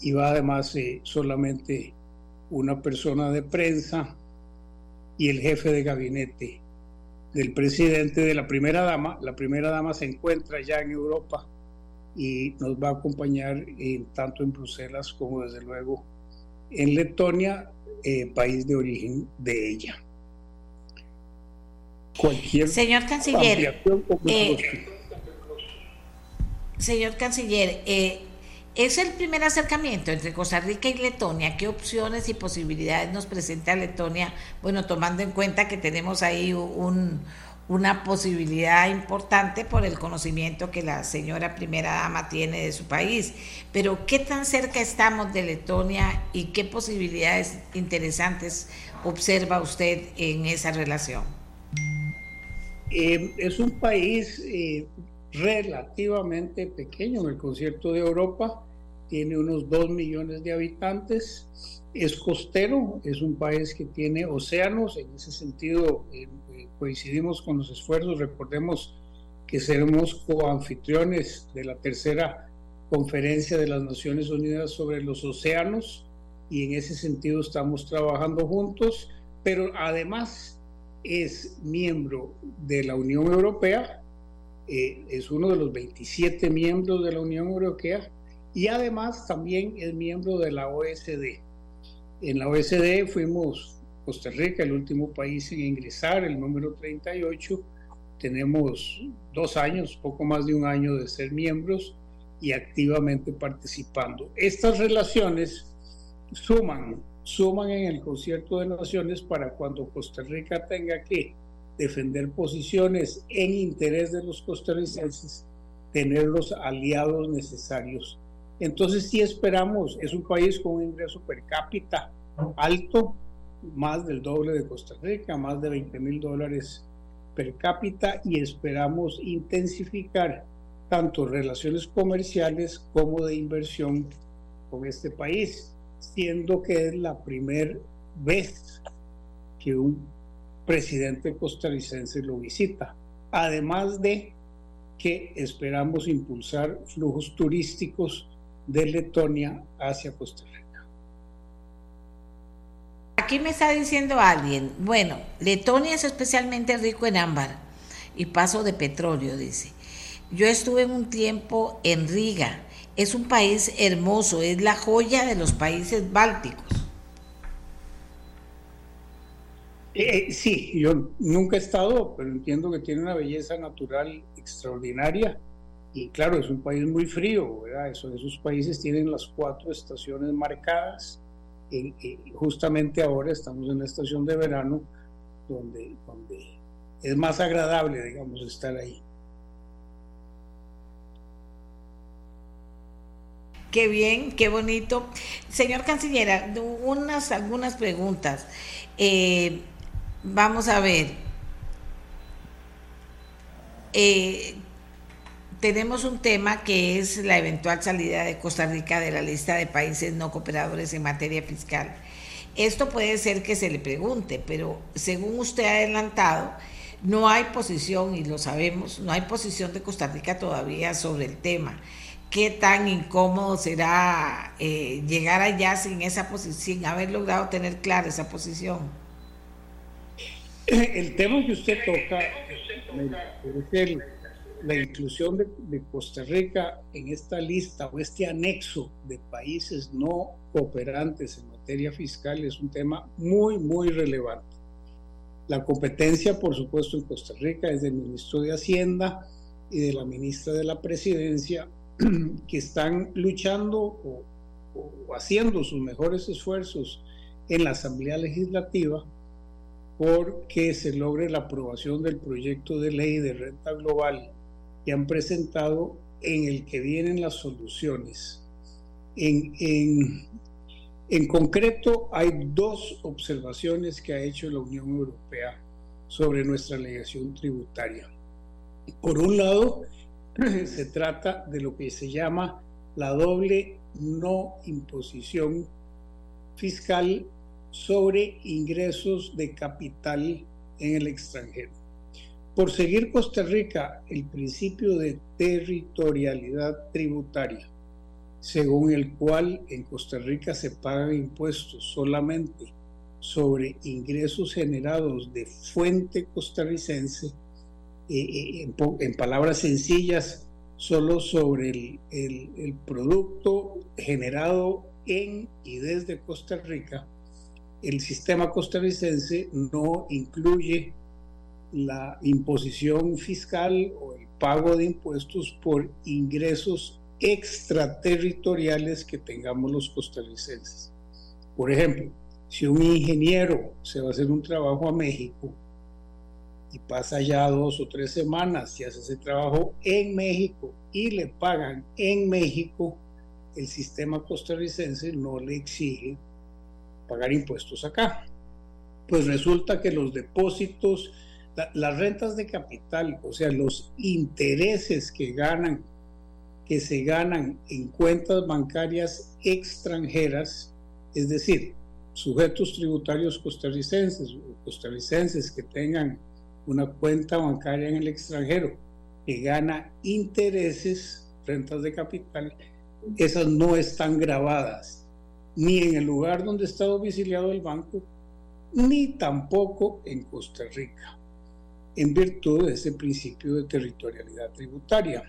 y va además eh, solamente una persona de prensa y el jefe de gabinete del presidente de la primera dama. La primera dama se encuentra ya en Europa y nos va a acompañar tanto en Bruselas como desde luego en Letonia, eh, país de origen de ella señor canciller eh, señor canciller eh, es el primer acercamiento entre Costa Rica y Letonia. ¿Qué opciones y posibilidades nos presenta Letonia? Bueno, tomando en cuenta que tenemos ahí un, una posibilidad importante por el conocimiento que la señora primera dama tiene de su país. Pero ¿qué tan cerca estamos de Letonia y qué posibilidades interesantes observa usted en esa relación? Eh, es un país eh, relativamente pequeño en el concierto de Europa, tiene unos 2 millones de habitantes, es costero, es un país que tiene océanos, en ese sentido eh, coincidimos con los esfuerzos, recordemos que seremos coanfitriones de la tercera conferencia de las Naciones Unidas sobre los océanos y en ese sentido estamos trabajando juntos, pero además es miembro de la Unión Europea, eh, es uno de los 27 miembros de la Unión Europea y además también es miembro de la OSD. En la OSD fuimos Costa Rica, el último país en ingresar, el número 38. Tenemos dos años, poco más de un año de ser miembros y activamente participando. Estas relaciones suman, suman en el concierto de naciones para cuando Costa Rica tenga que defender posiciones en interés de los costarricenses, tener los aliados necesarios. Entonces sí esperamos, es un país con un ingreso per cápita alto, más del doble de Costa Rica, más de 20 mil dólares per cápita y esperamos intensificar tanto relaciones comerciales como de inversión con este país, siendo que es la primera vez que un presidente costarricense lo visita. Además de que esperamos impulsar flujos turísticos de Letonia hacia Costa Rica aquí me está diciendo alguien, bueno, Letonia es especialmente rico en ámbar y paso de petróleo, dice. Yo estuve en un tiempo en Riga, es un país hermoso, es la joya de los países bálticos. Eh, sí, yo nunca he estado, pero entiendo que tiene una belleza natural extraordinaria y claro, es un país muy frío, ¿verdad? esos países tienen las cuatro estaciones marcadas justamente ahora estamos en la estación de verano donde, donde es más agradable, digamos, estar ahí. Qué bien, qué bonito. Señor canciller, unas, algunas preguntas. Eh, vamos a ver. Eh, tenemos un tema que es la eventual salida de Costa Rica de la lista de países no cooperadores en materia fiscal. Esto puede ser que se le pregunte, pero según usted ha adelantado, no hay posición, y lo sabemos, no hay posición de Costa Rica todavía sobre el tema. ¿Qué tan incómodo será eh, llegar allá sin esa posición, sin haber logrado tener clara esa posición? El tema que usted toca es el la inclusión de, Costa Rica en esta lista o este anexo de países no cooperantes en materia fiscal es un tema muy, muy relevante. La competencia, por supuesto, en Costa Rica es del ministro de Hacienda y de la ministra de la Presidencia, que están luchando o, o haciendo sus mejores esfuerzos en la Asamblea Legislativa porque se logre la aprobación del proyecto de ley de renta global que han presentado en el que vienen las soluciones. En, en, en concreto, hay dos observaciones que ha hecho la Unión Europea sobre nuestra legislación tributaria. Por un lado, se trata de lo que se llama la doble no imposición fiscal sobre ingresos de capital en el extranjero. Por seguir Costa Rica el principio de territorialidad tributaria, según el cual en Costa Rica se pagan impuestos solamente sobre ingresos generados de fuente costarricense, eh, eh, en, palabras sencillas, solo sobre el, el producto generado en y desde Costa Rica, el sistema costarricense no incluye la imposición fiscal o el pago de impuestos por ingresos extraterritoriales que tengamos los costarricenses. Por ejemplo, si un ingeniero se va a hacer un trabajo a México y pasa ya dos o tres semanas y hace ese trabajo en México y le pagan en México, el sistema costarricense no le exige pagar impuestos acá. Pues resulta que los depósitos, las rentas de capital, o sea, los intereses que ganan, que se ganan en cuentas bancarias extranjeras, es decir, sujetos tributarios costarricenses o costarricenses que tengan una cuenta bancaria en el extranjero que gana intereses, rentas de capital, esas no están grabadas ni en el lugar donde está domiciliado el banco, ni tampoco en Costa Rica, en virtud de ese principio de territorialidad tributaria.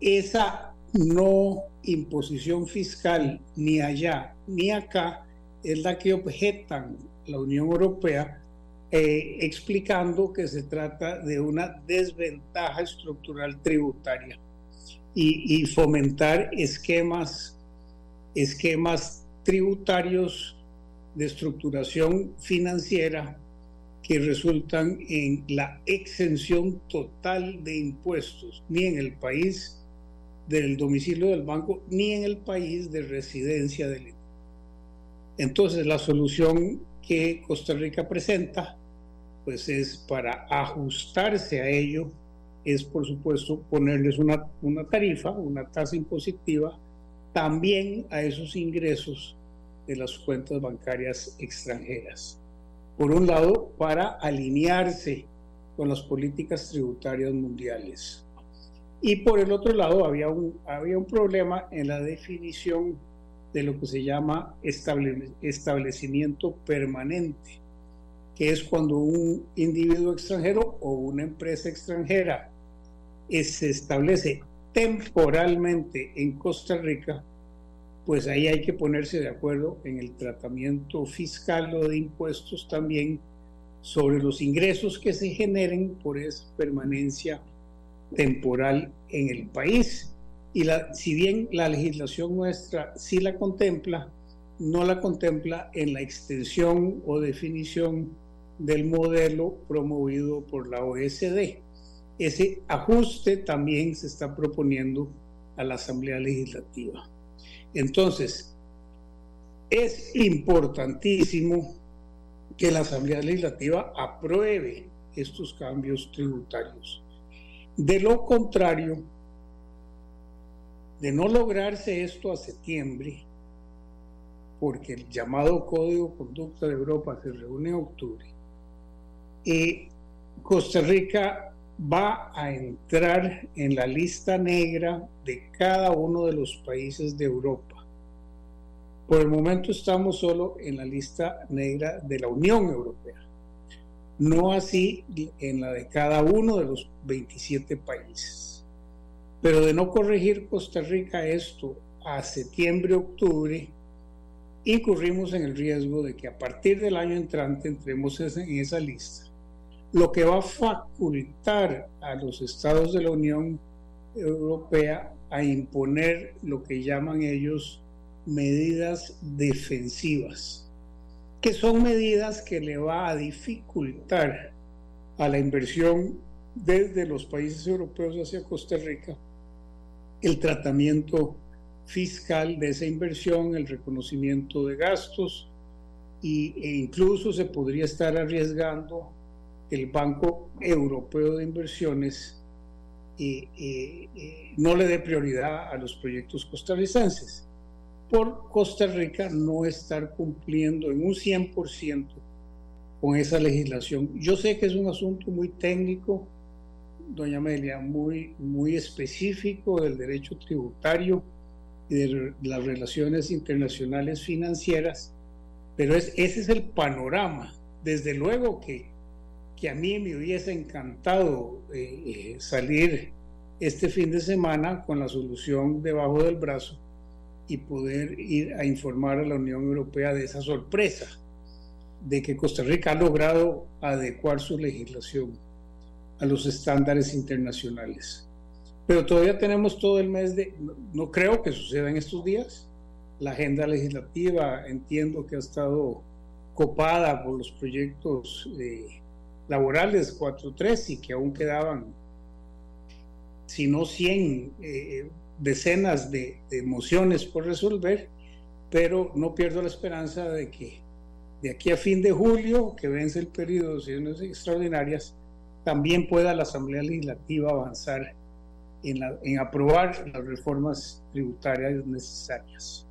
Esa no imposición fiscal ni allá ni acá es la que objetan la Unión Europea eh, explicando que se trata de una desventaja estructural tributaria y, fomentar esquemas, esquemas tributarios de estructuración financiera que resultan en la exención total de impuestos, ni en el país del domicilio del banco, ni en el país de residencia del Entonces, la solución que Costa Rica presenta, pues es para ajustarse a ello, es por supuesto ponerles una, una tarifa, una tasa impositiva, también a esos ingresos de las cuentas bancarias extranjeras. Por un lado, para alinearse con las políticas tributarias mundiales. Y por el otro lado, había un, había un problema en la definición de lo que se llama establecimiento permanente, que es cuando un individuo extranjero o una empresa extranjera se establece temporalmente en Costa Rica, pues ahí hay que ponerse de acuerdo en el tratamiento fiscal o de impuestos también sobre los ingresos que se generen por esa permanencia temporal en el país y si bien la legislación nuestra sí la contempla, no la contempla en la extensión o definición del modelo promovido por la OSD. Ese ajuste también se está proponiendo a la Asamblea Legislativa. Entonces, es importantísimo que la Asamblea Legislativa apruebe estos cambios tributarios. De lo contrario, de no lograrse esto a septiembre, porque el llamado Código de Conducta de Europa se reúne en octubre, eh, Costa Rica va a entrar en la lista negra de cada uno de los países de Europa. Por el momento estamos solo en la lista negra de la Unión Europea, no así en la de cada uno de los 27 países. Pero de no corregir Costa Rica esto a septiembre, octubre, incurrimos en el riesgo de que a partir del año entrante entremos en esa lista, lo que va a facultar a los estados de la Unión Europea a imponer lo que llaman ellos medidas defensivas, que son medidas que le va a dificultar a la inversión desde los países europeos hacia Costa Rica el tratamiento fiscal de esa inversión, el reconocimiento de gastos y, e incluso se podría estar arriesgando el Banco Europeo de Inversiones y, no le dé prioridad a los proyectos costarricenses por Costa Rica no estar cumpliendo en un 100% con esa legislación. Yo sé que es un asunto muy técnico, doña Amelia, muy, muy específico del derecho tributario y de las relaciones internacionales financieras, pero es, ese es el panorama. Desde luego que, que a mí me hubiese encantado eh, eh, salir este fin de semana con la solución debajo del brazo y poder ir a informar a la Unión Europea de esa sorpresa de que Costa Rica ha logrado adecuar su legislación a los estándares internacionales. Pero todavía tenemos todo el mes de, no, creo que suceda en estos días. La agenda legislativa entiendo que ha estado copada por los proyectos laborales 4.3 y que aún quedaban, si no 100, eh, decenas de, de mociones por resolver, pero no pierdo la esperanza de que de aquí a fin de julio, que vence el periodo de sesiones extraordinarias, también pueda la Asamblea Legislativa avanzar en, en aprobar las reformas tributarias necesarias.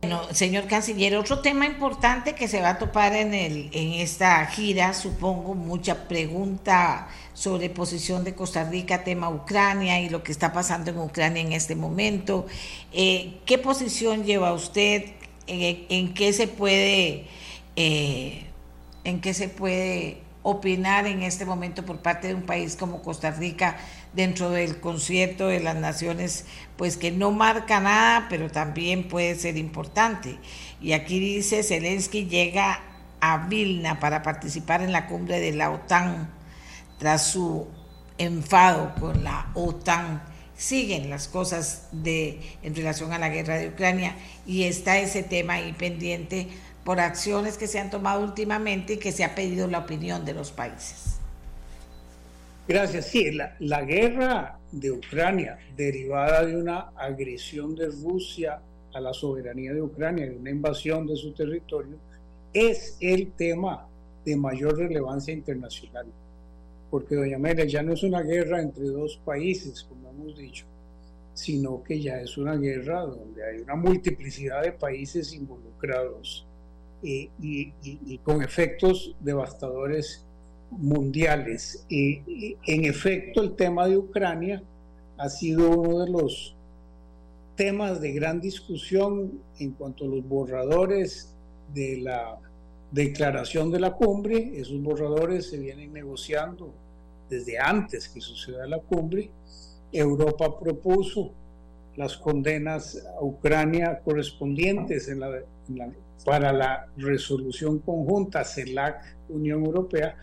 Bueno, señor canciller, otro tema importante que se va a topar en, el, en esta gira, supongo, mucha pregunta sobre posición de Costa Rica, tema Ucrania y lo que está pasando en Ucrania en este momento. Eh, ¿Qué posición lleva usted? ¿En, en qué se puede, eh, en qué se puede opinar en este momento por parte de un país como Costa Rica dentro del concierto de las naciones, pues que no marca nada, pero también puede ser importante. Y aquí dice, Zelensky llega a Vilna para participar en la cumbre de la OTAN tras su enfado con la OTAN. Siguen las cosas de, en relación a la guerra de Ucrania y está ese tema ahí pendiente por acciones que se han tomado últimamente y que se ha pedido la opinión de los países. Gracias. Sí, la, la, guerra de Ucrania, derivada de una agresión de Rusia a la soberanía de Ucrania, de una invasión de su territorio, es el tema de mayor relevancia internacional. Porque, doña Amelia, ya no es una guerra entre dos países, como hemos dicho, sino que ya es una guerra donde hay una multiplicidad de países involucrados y, y, con efectos devastadores mundiales. Y, en efecto, el tema de Ucrania ha sido uno de los temas de gran discusión en cuanto a los borradores de la declaración de la cumbre. Esos borradores se vienen negociando desde antes que suceda la cumbre. Europa propuso las condenas a Ucrania correspondientes en la, en la para la resolución conjunta CELAC-Unión Europea,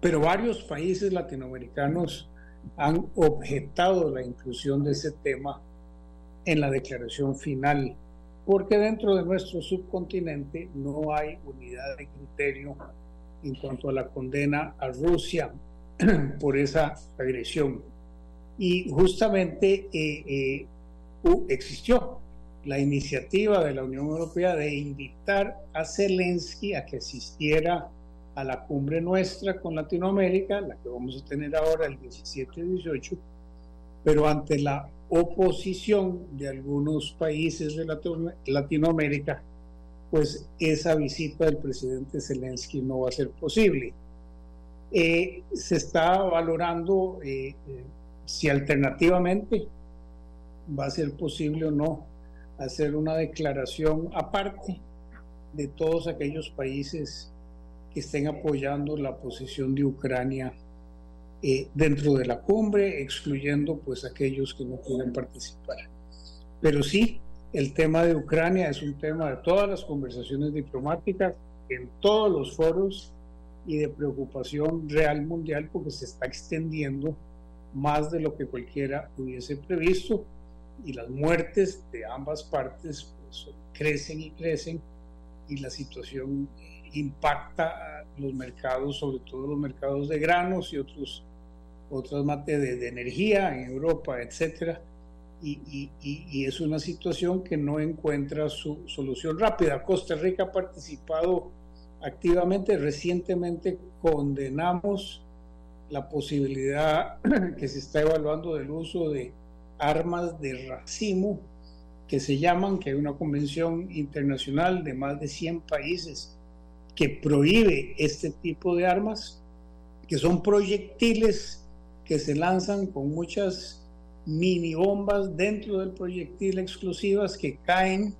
pero varios países latinoamericanos han objetado la inclusión de ese tema en la declaración final, porque dentro de nuestro subcontinente no hay unidad de criterio en cuanto a la condena a Rusia por esa agresión. Y justamente eh, eh, existió la iniciativa de la Unión Europea de invitar a Zelensky a que asistiera a la cumbre nuestra con Latinoamérica, la que vamos a tener ahora el 17 y 18, pero ante la oposición de algunos países de Latinoamérica, pues esa visita del presidente Zelensky no va a ser posible. Eh, se está valorando eh, eh, si alternativamente va a ser posible o no hacer una declaración aparte de todos aquellos países que estén apoyando la posición de Ucrania eh, dentro de la cumbre, excluyendo pues aquellos que no quieren participar. Pero sí, el tema de Ucrania es un tema de todas las conversaciones diplomáticas, en todos los foros y de preocupación real mundial porque se está extendiendo más de lo que cualquiera hubiese previsto y las muertes de ambas partes pues, crecen y crecen y la situación impacta los mercados, sobre todo los mercados de granos y otros otras materias de, energía en Europa, etcétera, y, y, y, es una situación que no encuentra su solución rápida. Costa Rica ha participado activamente, recientemente condenamos la posibilidad que se está evaluando del uso de armas de racimo que se llaman, que hay una convención internacional de más de 100 países que prohíbe este tipo de armas, que son proyectiles que se lanzan con muchas mini bombas dentro del proyectil exclusivas que caen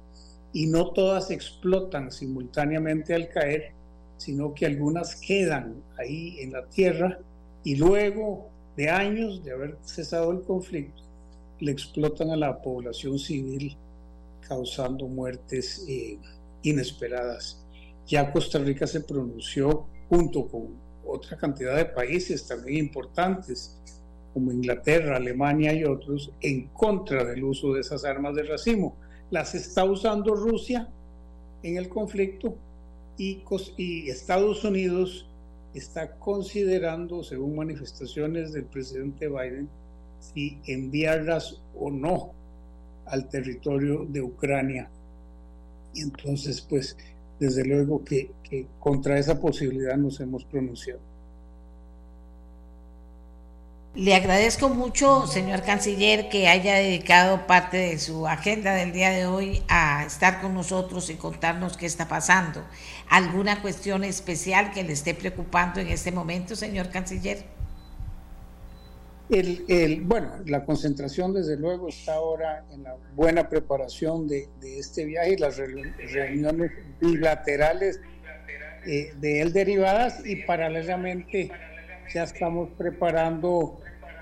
y no todas explotan simultáneamente al caer, sino que algunas quedan ahí en la tierra y luego de años de haber cesado el conflicto, le explotan a la población civil causando muertes eh, inesperadas. Ya Costa Rica se pronunció junto con otra cantidad de países también importantes, como Inglaterra, Alemania y otros, en contra del uso de esas armas de racimo. Las está usando Rusia en el conflicto y, Estados Unidos está considerando, según manifestaciones del presidente Biden, si enviarlas o no al territorio de Ucrania. Y entonces, pues, desde luego que, que contra esa posibilidad nos hemos pronunciado. Le agradezco mucho, señor canciller, que haya dedicado parte de su agenda del día de hoy a estar con nosotros y contarnos qué está pasando. ¿Alguna cuestión especial que le esté preocupando en este momento, señor canciller? El, bueno, la concentración desde luego está ahora en la buena preparación de, de este viaje y las reuniones bilaterales eh, de él derivadas y paralelamente ya estamos preparando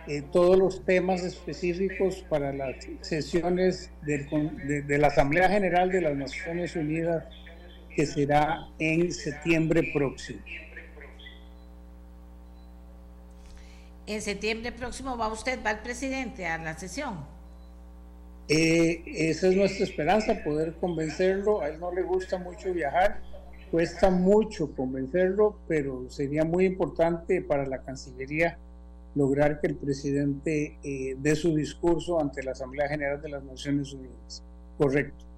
eh, todos los temas específicos para las sesiones del, de, de, la Asamblea General de las Naciones Unidas que será en septiembre próximo. En septiembre próximo va usted, va el presidente a la sesión. Eh, esa es nuestra esperanza, poder convencerlo. A él no le gusta mucho viajar, cuesta mucho convencerlo, pero sería muy importante para la Cancillería lograr que el presidente eh, dé su discurso ante la Asamblea General de las Naciones Unidas. Correcto.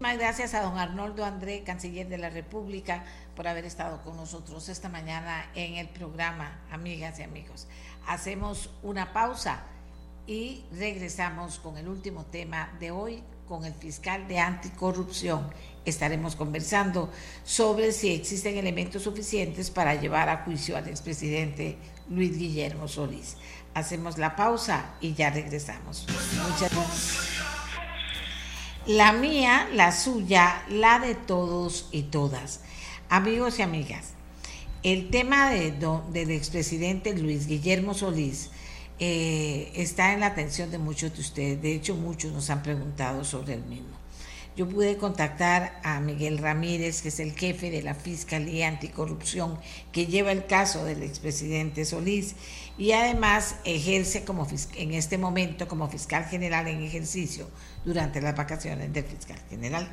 Muchas gracias a don Arnoldo André, canciller de la República, por haber estado con nosotros esta mañana en el programa, amigas y amigos. Hacemos una pausa y regresamos con el último tema de hoy, con el fiscal de anticorrupción. Estaremos conversando sobre si existen elementos suficientes para llevar a juicio al expresidente Luis Guillermo Solís. Hacemos la pausa y ya regresamos. Muchas gracias. La mía, la suya, la de todos y todas. Amigos y amigas, el tema de, del expresidente Luis Guillermo Solís eh, está en la atención de muchos de ustedes. De hecho, muchos nos han preguntado sobre el mismo. Yo pude contactar a Miguel Ramírez, que es el jefe de la Fiscalía Anticorrupción, que lleva el caso del expresidente Solís y además ejerce como en este momento como fiscal general en ejercicio durante las vacaciones del fiscal general.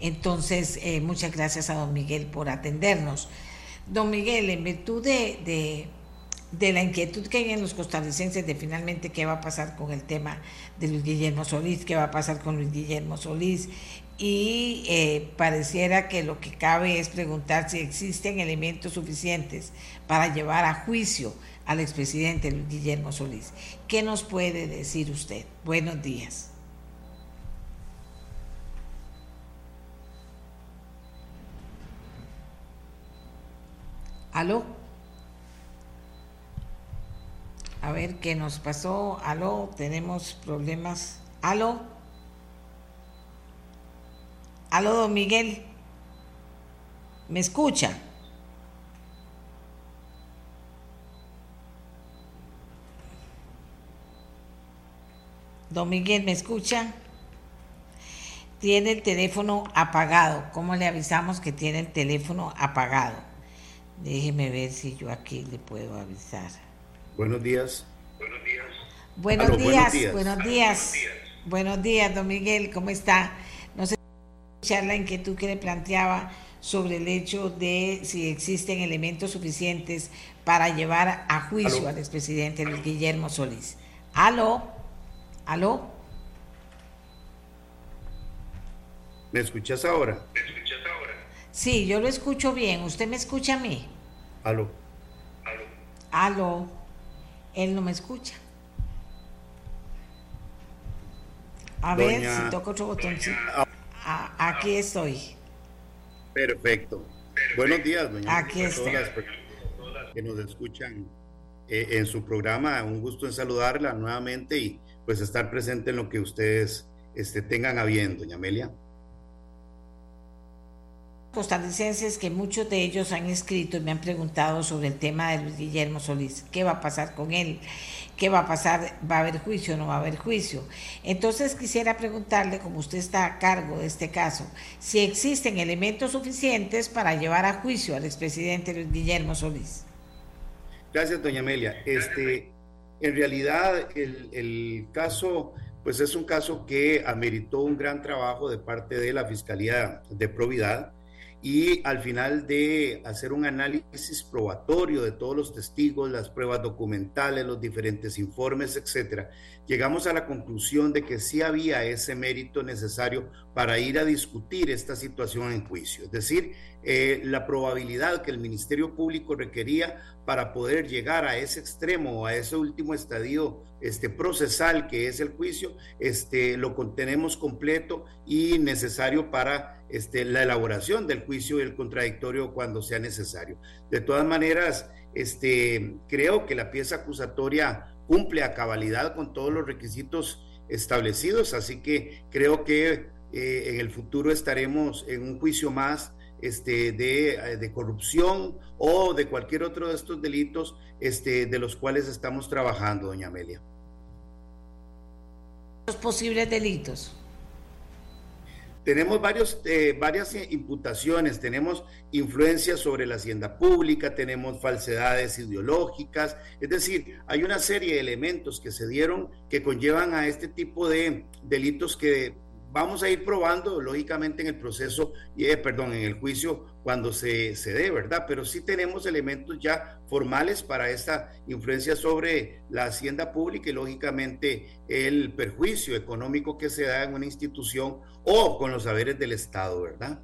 Entonces, eh, muchas gracias a don Miguel por atendernos. Don Miguel, en virtud de, de la inquietud que hay en los costarricenses de finalmente qué va a pasar con el tema de Luis Guillermo Solís, qué va a pasar con Luis Guillermo Solís. Y eh, pareciera que lo que cabe es preguntar si existen elementos suficientes para llevar a juicio al expresidente Luis Guillermo Solís. ¿Qué nos puede decir usted? Buenos días. ¿Aló? A ver qué nos pasó. Aló, tenemos problemas. Aló. Aló, don Miguel. ¿Me escucha? Don Miguel, ¿me escucha? Tiene el teléfono apagado. ¿Cómo le avisamos que tiene el teléfono apagado? Déjeme ver si yo aquí le puedo avisar. Buenos días. Buenos días. Buenos, Aló, días, buenos días, buenos días. Buenos días, don Miguel, ¿cómo está? No sé escuchar la inquietud que le planteaba sobre el hecho de si existen elementos suficientes para llevar a juicio ¿Aló? al expresidente Luis Guillermo Solís. ¿Aló? ¿Aló? ¿Me escuchas ahora? Sí, yo lo escucho bien. ¿Usted me escucha a mí? ¿Aló? ¿Aló? ¿Aló? Él no me escucha. A doña, ver si toco otro botoncito. Ah, aquí estoy. Perfecto. Buenos días, doña. Aquí estoy. Todas las que nos escuchan eh, en su programa. Un gusto en saludarla nuevamente y pues estar presente en lo que ustedes este, tengan a bien, doña Amelia costarricenses que muchos de ellos han escrito y me han preguntado sobre el tema de Luis Guillermo Solís. ¿Qué va a pasar con él? ¿Qué va a pasar? ¿Va a haber juicio o no va a haber juicio? Entonces quisiera preguntarle, como usted está a cargo de este caso, si existen elementos suficientes para llevar a juicio al expresidente Luis Guillermo Solís. Gracias, doña Amelia. Este, en realidad, el, el caso pues es un caso que ameritó un gran trabajo de parte de la Fiscalía de Providad y al final de hacer un análisis probatorio de todos los testigos, las pruebas documentales, los diferentes informes, etcétera, llegamos a la conclusión de que sí había ese mérito necesario para ir a discutir esta situación en juicio. Es decir, eh, la probabilidad que el Ministerio Público requería para poder llegar a ese extremo a ese último estadio este, procesal que es el juicio, este, lo contenemos completo y necesario para este, la elaboración del juicio y el contradictorio cuando sea necesario. De todas maneras, este, creo que la pieza acusatoria cumple a cabalidad con todos los requisitos establecidos, así que creo que eh, en el futuro estaremos en un juicio más este, eh, de, corrupción o de cualquier otro de estos delitos este, de los cuales estamos trabajando, doña Amelia. Los posibles delitos. Tenemos varios, eh, varias imputaciones, tenemos influencia sobre la hacienda pública, tenemos falsedades ideológicas, es decir, hay una serie de elementos que se dieron que conllevan a este tipo de delitos que vamos a ir probando, lógicamente, en el proceso, eh, perdón, en el juicio cuando se, se dé, ¿verdad? Pero sí tenemos elementos ya formales para esta influencia sobre la hacienda pública y, lógicamente, el perjuicio económico que se da en una institución o con los saberes del Estado, ¿verdad?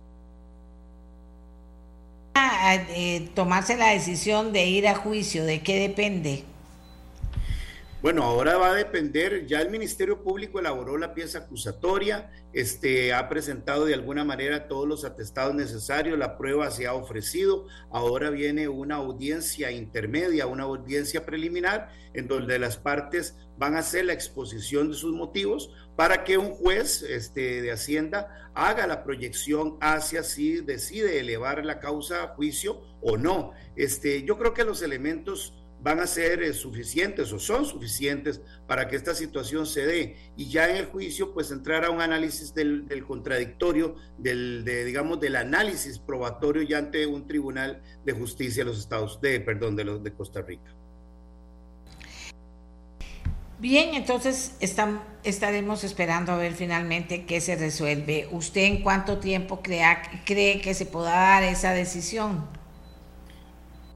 Eh, tomarse la decisión de ir a juicio, ¿de qué depende? Bueno, ahora va a depender, ya el Ministerio Público elaboró la pieza acusatoria, este, ha presentado de alguna manera todos los atestados necesarios, la prueba se ha ofrecido, ahora viene una audiencia intermedia, una audiencia preliminar, en donde las partes van a hacer la exposición de sus motivos para que un juez este, de Hacienda haga la proyección hacia si decide elevar la causa a juicio o no. Este, yo creo que los elementos van a ser eh, suficientes o son suficientes para que esta situación se dé y ya en el juicio pues entrar a un análisis del, contradictorio, del, de, digamos, del análisis probatorio ya ante un tribunal de justicia de los Estados, de, perdón, de, los, de Costa Rica. Bien, entonces estaremos esperando a ver finalmente qué se resuelve. ¿Usted en cuánto tiempo crea, cree que se pueda dar esa decisión?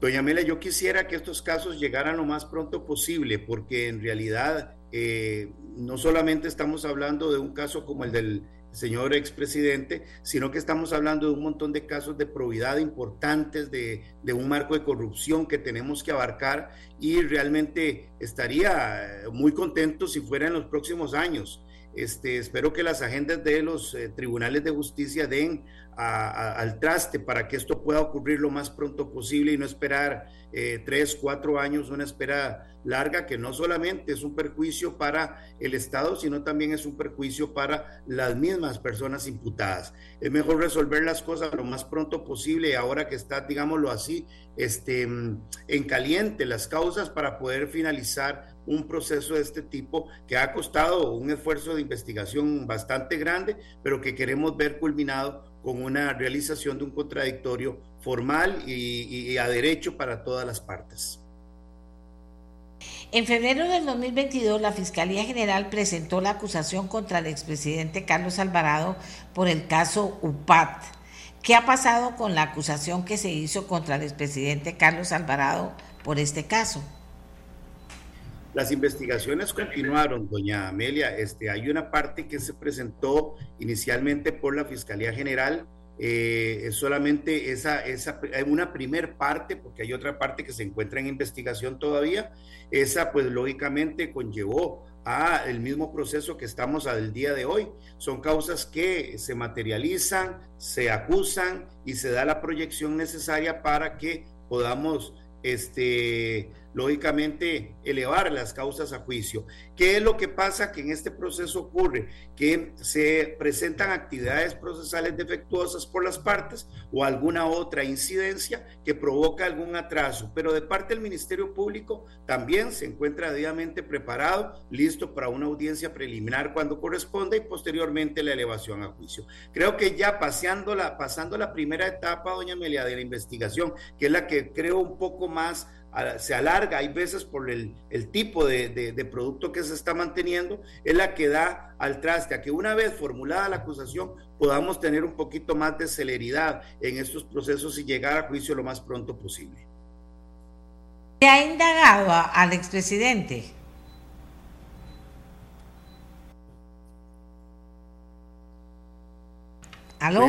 Doña Mela, yo quisiera que estos casos llegaran lo más pronto posible, porque en realidad eh, no solamente estamos hablando de un caso como el del señor expresidente, sino que estamos hablando de un montón de casos de probidad importantes, de, de, un marco de corrupción que tenemos que abarcar y realmente estaría muy contento si fuera en los próximos años. Este, espero que las agendas de los eh, tribunales de justicia den al traste para que esto pueda ocurrir lo más pronto posible y no esperar eh, tres, cuatro años, una espera larga que no solamente es un perjuicio para el Estado, sino también es un perjuicio para las mismas personas imputadas. Es mejor resolver las cosas lo más pronto posible ahora que está, digámoslo así, este, en caliente las causas para poder finalizar un proceso de este tipo que ha costado un esfuerzo de investigación bastante grande, pero que queremos ver culminado con una realización de un contradictorio formal y, a derecho para todas las partes. En febrero del 2022, la Fiscalía General presentó la acusación contra el expresidente Carlos Alvarado por el caso UPAT. ¿Qué ha pasado con la acusación que se hizo contra el expresidente Carlos Alvarado por este caso? Las investigaciones continuaron, doña Amelia. Este, hay una parte que se presentó inicialmente por la Fiscalía General, eh, solamente esa, esa, una primer parte, porque hay otra parte que se encuentra en investigación todavía. Esa, pues lógicamente conllevó a el mismo proceso que estamos al día de hoy. Son causas que se materializan, se acusan y se da la proyección necesaria para que podamos este, lógicamente, elevar las causas a juicio. ¿Qué es lo que pasa? Que en este proceso ocurre que se presentan actividades procesales defectuosas por las partes o alguna otra incidencia que provoca algún atraso, pero de parte del Ministerio Público también se encuentra debidamente preparado, listo para una audiencia preliminar cuando corresponda y posteriormente la elevación a juicio. Creo que ya paseando pasando la primera etapa, doña Amelia, de la investigación, que es la que creo un poco más se alarga, hay veces por el, tipo de, de, producto que se está manteniendo, es la que da al traste a que una vez formulada la acusación podamos tener un poquito más de celeridad en estos procesos y llegar a juicio lo más pronto posible. ¿Se ha indagado al expresidente? ¿Aló?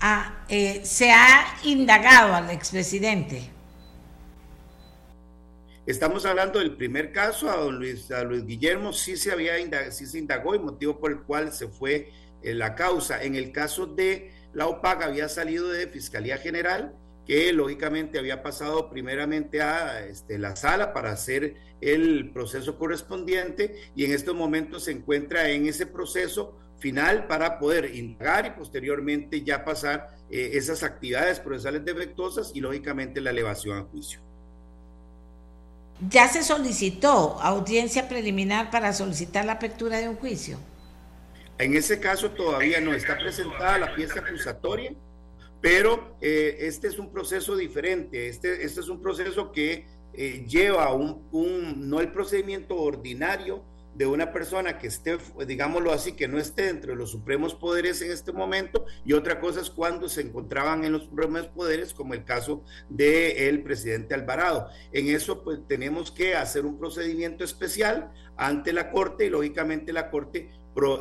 Ah, eh, se ha indagado al expresidente. Estamos hablando del primer caso, a don Luis, Luis Guillermo sí se había sí se indagó y motivo por el cual se fue eh, la causa. En el caso de la OPAC había salido de Fiscalía General, que lógicamente había pasado primeramente a este, la sala para hacer el proceso correspondiente y en estos momentos se encuentra en ese proceso final para poder indagar y posteriormente ya pasar eh, esas actividades procesales defectuosas y lógicamente la elevación a juicio. ¿Ya se solicitó audiencia preliminar para solicitar la apertura de un juicio? En ese caso todavía no está presentada la pieza acusatoria, pero eh, este es un proceso diferente. Este, este es un proceso que eh, lleva un, un, no el procedimiento ordinario, de una persona que esté, digámoslo así, que no esté entre los supremos poderes en este momento, y otra cosa es cuando se encontraban en los supremos poderes, como el caso del presidente Alvarado. En eso, pues tenemos que hacer un procedimiento especial ante la Corte y lógicamente la Corte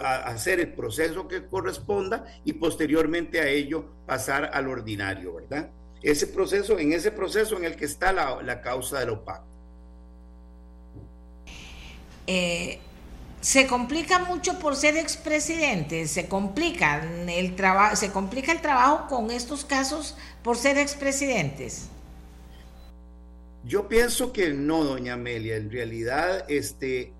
hacer el proceso que corresponda y posteriormente a ello pasar al ordinario, ¿verdad? Ese proceso, en ese proceso en el que está la, la causa del OPAC. Eh, se complica mucho por ser expresidente, se complica el trabajo, se complica el trabajo con estos casos por ser expresidentes. Yo pienso que no, doña Amelia, en realidad, este,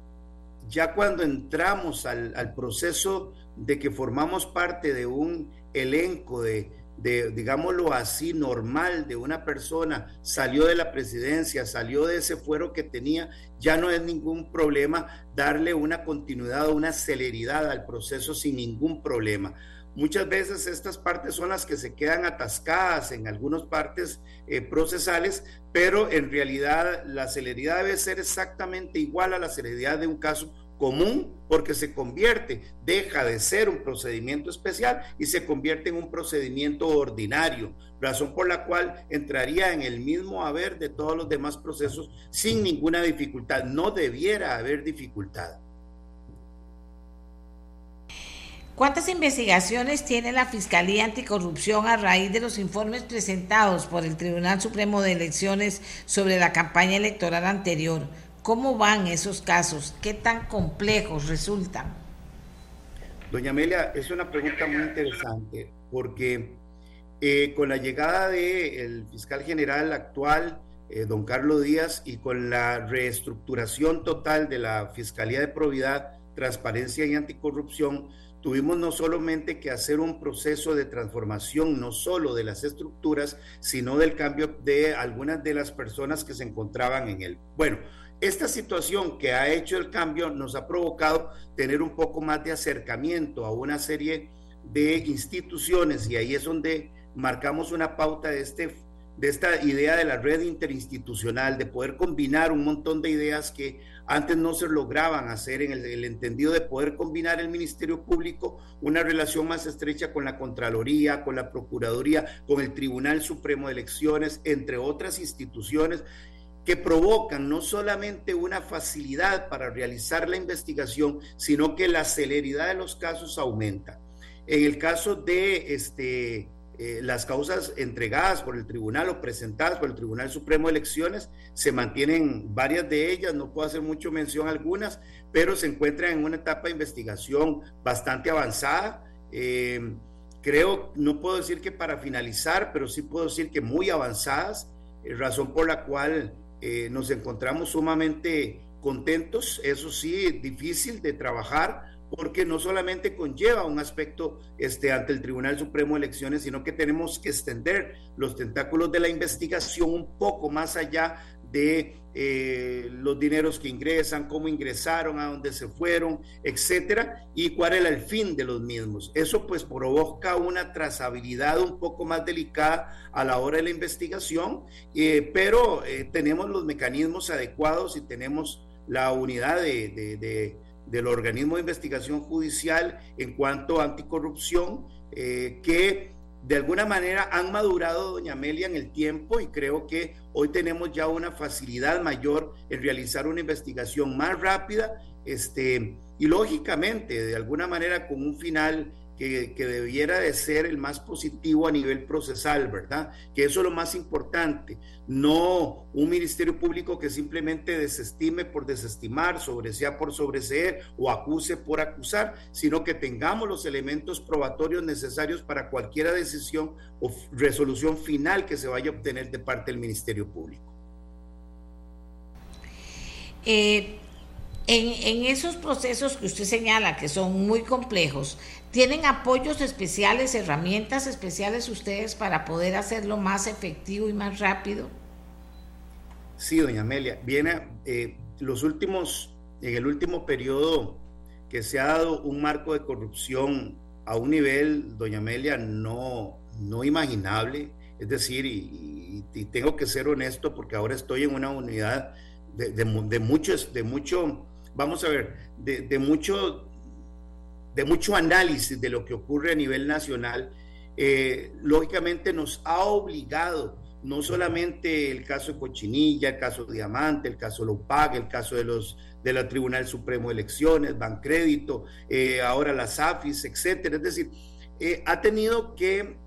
ya cuando entramos al, proceso de que formamos parte de un elenco de, de, digámoslo así, normal de una persona, salió de la presidencia, salió de ese fuero que tenía, ya no es ningún problema darle una continuidad o una celeridad al proceso sin ningún problema. Muchas veces estas partes son las que se quedan atascadas en algunas partes eh, procesales, pero en realidad la celeridad debe ser exactamente igual a la celeridad de un caso común porque se convierte, deja de ser un procedimiento especial y se convierte en un procedimiento ordinario, razón por la cual entraría en el mismo haber de todos los demás procesos sin ninguna dificultad. No debiera haber dificultad. ¿Cuántas investigaciones tiene la Fiscalía Anticorrupción a raíz de los informes presentados por el Tribunal Supremo de Elecciones sobre la campaña electoral anterior? ¿Cómo van esos casos? ¿Qué tan complejos resultan? Doña Amelia, es una pregunta muy interesante porque eh, con la llegada del fiscal general actual, eh, don Carlos Díaz, y con la reestructuración total de la Fiscalía de Probidad, Transparencia y Anticorrupción, tuvimos no solamente que hacer un proceso de transformación, no solo de las estructuras, sino del cambio de algunas de las personas que se encontraban en él. Bueno, esta situación que ha hecho el cambio nos ha provocado tener un poco más de acercamiento a una serie de instituciones y ahí es donde marcamos una pauta de, este, de esta idea de la red interinstitucional, de poder combinar un montón de ideas que antes no se lograban hacer en el, entendido de poder combinar el Ministerio Público, una relación más estrecha con la Contraloría, con la Procuraduría, con el Tribunal Supremo de Elecciones, entre otras instituciones que provocan no solamente una facilidad para realizar la investigación, sino que la celeridad de los casos aumenta. En el caso de este, eh, las causas entregadas por el tribunal o presentadas por el Tribunal Supremo de Elecciones, se mantienen varias de ellas, no puedo hacer mucho mención a algunas, pero se encuentran en una etapa de investigación bastante avanzada. Eh, creo, no puedo decir que para finalizar, pero sí puedo decir que muy avanzadas, eh, razón por la cual nos encontramos sumamente contentos, eso sí, difícil de trabajar, porque no solamente conlleva un aspecto este, ante el Tribunal Supremo de Elecciones, sino que tenemos que extender los tentáculos de la investigación un poco más allá de eh, los dineros que ingresan, cómo ingresaron, a dónde se fueron, etcétera, y cuál era el fin de los mismos. Eso pues provoca una trazabilidad un poco más delicada a la hora de la investigación, eh, pero eh, tenemos los mecanismos adecuados y tenemos la unidad de, del organismo de investigación judicial en cuanto a anticorrupción, que de alguna manera han madurado, doña Amelia, en el tiempo y creo que hoy tenemos ya una facilidad mayor en realizar una investigación más rápida este, y lógicamente, de alguna manera, con un final que, debiera de ser el más positivo a nivel procesal, ¿verdad? Que eso es lo más importante, no un ministerio público que simplemente desestime por desestimar, sobresea por sobreseer o acuse por acusar, sino que tengamos los elementos probatorios necesarios para cualquier decisión o resolución final que se vaya a obtener de parte del Ministerio Público. Eh, en, en, esos procesos que usted señala, que son muy complejos, ¿Tienen apoyos especiales, herramientas especiales ustedes para poder hacerlo más efectivo y más rápido? Sí, doña Amelia. Viene eh, los últimos, en el último periodo que se ha dado un marco de corrupción a un nivel, doña Amelia, no, no imaginable. Es decir, y, tengo que ser honesto porque ahora estoy en una unidad de, de, de muchos, de mucho, vamos a ver, de, de mucho de mucho análisis de lo que ocurre a nivel nacional, eh, lógicamente nos ha obligado no solamente el caso de Cochinilla, el caso de Diamante, el caso de Lopag, el caso de los de la Tribunal Supremo de Elecciones, Bancrédito, eh, ahora las AFIS, etcétera. Es decir, eh, ha tenido que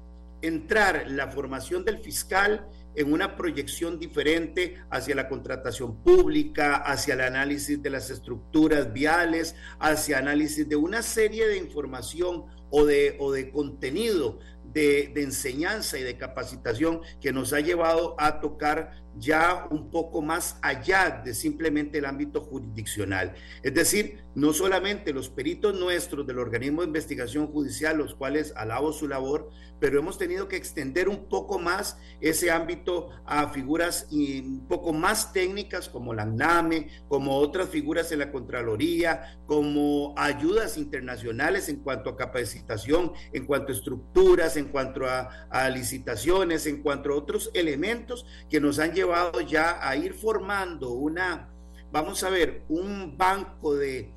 entrar la formación del fiscal en una proyección diferente hacia la contratación pública, hacia el análisis de las estructuras viales, hacia análisis de una serie de información o de, o de contenido de, enseñanza y de capacitación que nos ha llevado a tocar ya un poco más allá de simplemente el ámbito jurisdiccional. Es decir, no solamente los peritos nuestros del organismo de investigación judicial, los cuales alabo su labor, pero hemos tenido que extender un poco más ese ámbito a figuras un poco más técnicas como la ANAME, como otras figuras en la Contraloría, como ayudas internacionales en cuanto a capacitación, en cuanto a estructuras, en cuanto a, licitaciones, en cuanto a otros elementos que nos han llevado ya a ir formando una, vamos a ver, un banco de,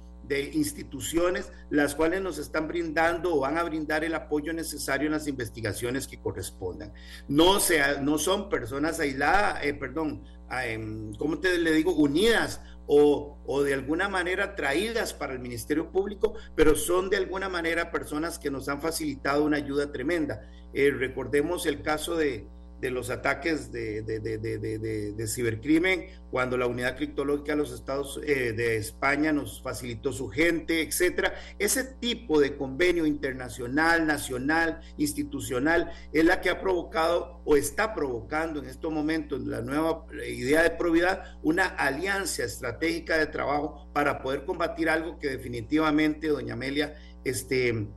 instituciones las cuales nos están brindando o van a brindar el apoyo necesario en las investigaciones que correspondan. No, sea, no son personas aisladas, eh, perdón, em, ¿cómo te le digo? Unidas o, de alguna manera traídas para el Ministerio Público, pero son de alguna manera personas que nos han facilitado una ayuda tremenda. Eh, recordemos el caso de, de los ataques de, de, cibercrimen, cuando la unidad criptológica de los Estados eh, de España nos facilitó su gente, etcétera. Ese tipo de convenio internacional, nacional, institucional, es la que ha provocado o está provocando en estos momentos la nueva idea de probidad una alianza estratégica de trabajo para poder combatir algo que definitivamente, doña Amelia, este,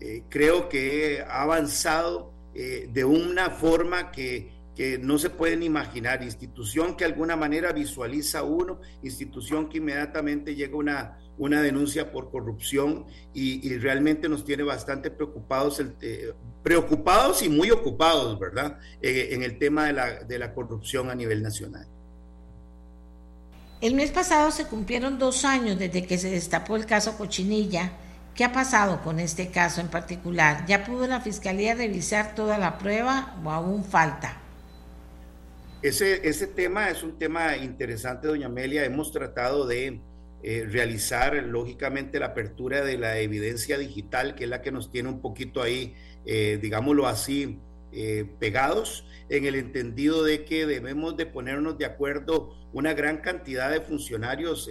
eh, creo que ha avanzado eh, de una forma que, no se pueden imaginar. Institución que de alguna manera visualiza uno, institución que inmediatamente llega una, una denuncia por corrupción y, realmente nos tiene bastante preocupados, eh, preocupados y muy ocupados, ¿verdad? Eh, en el tema de la, de la corrupción a nivel nacional. El mes pasado se cumplieron dos años desde que se destapó el caso Cochinilla ¿Qué ha pasado con este caso en particular? ¿Ya pudo la Fiscalía revisar toda la prueba o aún falta? Ese, ese tema es un tema interesante, doña Amelia. Hemos tratado de eh, realizar, lógicamente, la apertura de la evidencia digital, que es la que nos tiene un poquito ahí, eh, digámoslo así, eh, pegados, en el entendido de que debemos de ponernos de acuerdo una gran cantidad de funcionarios,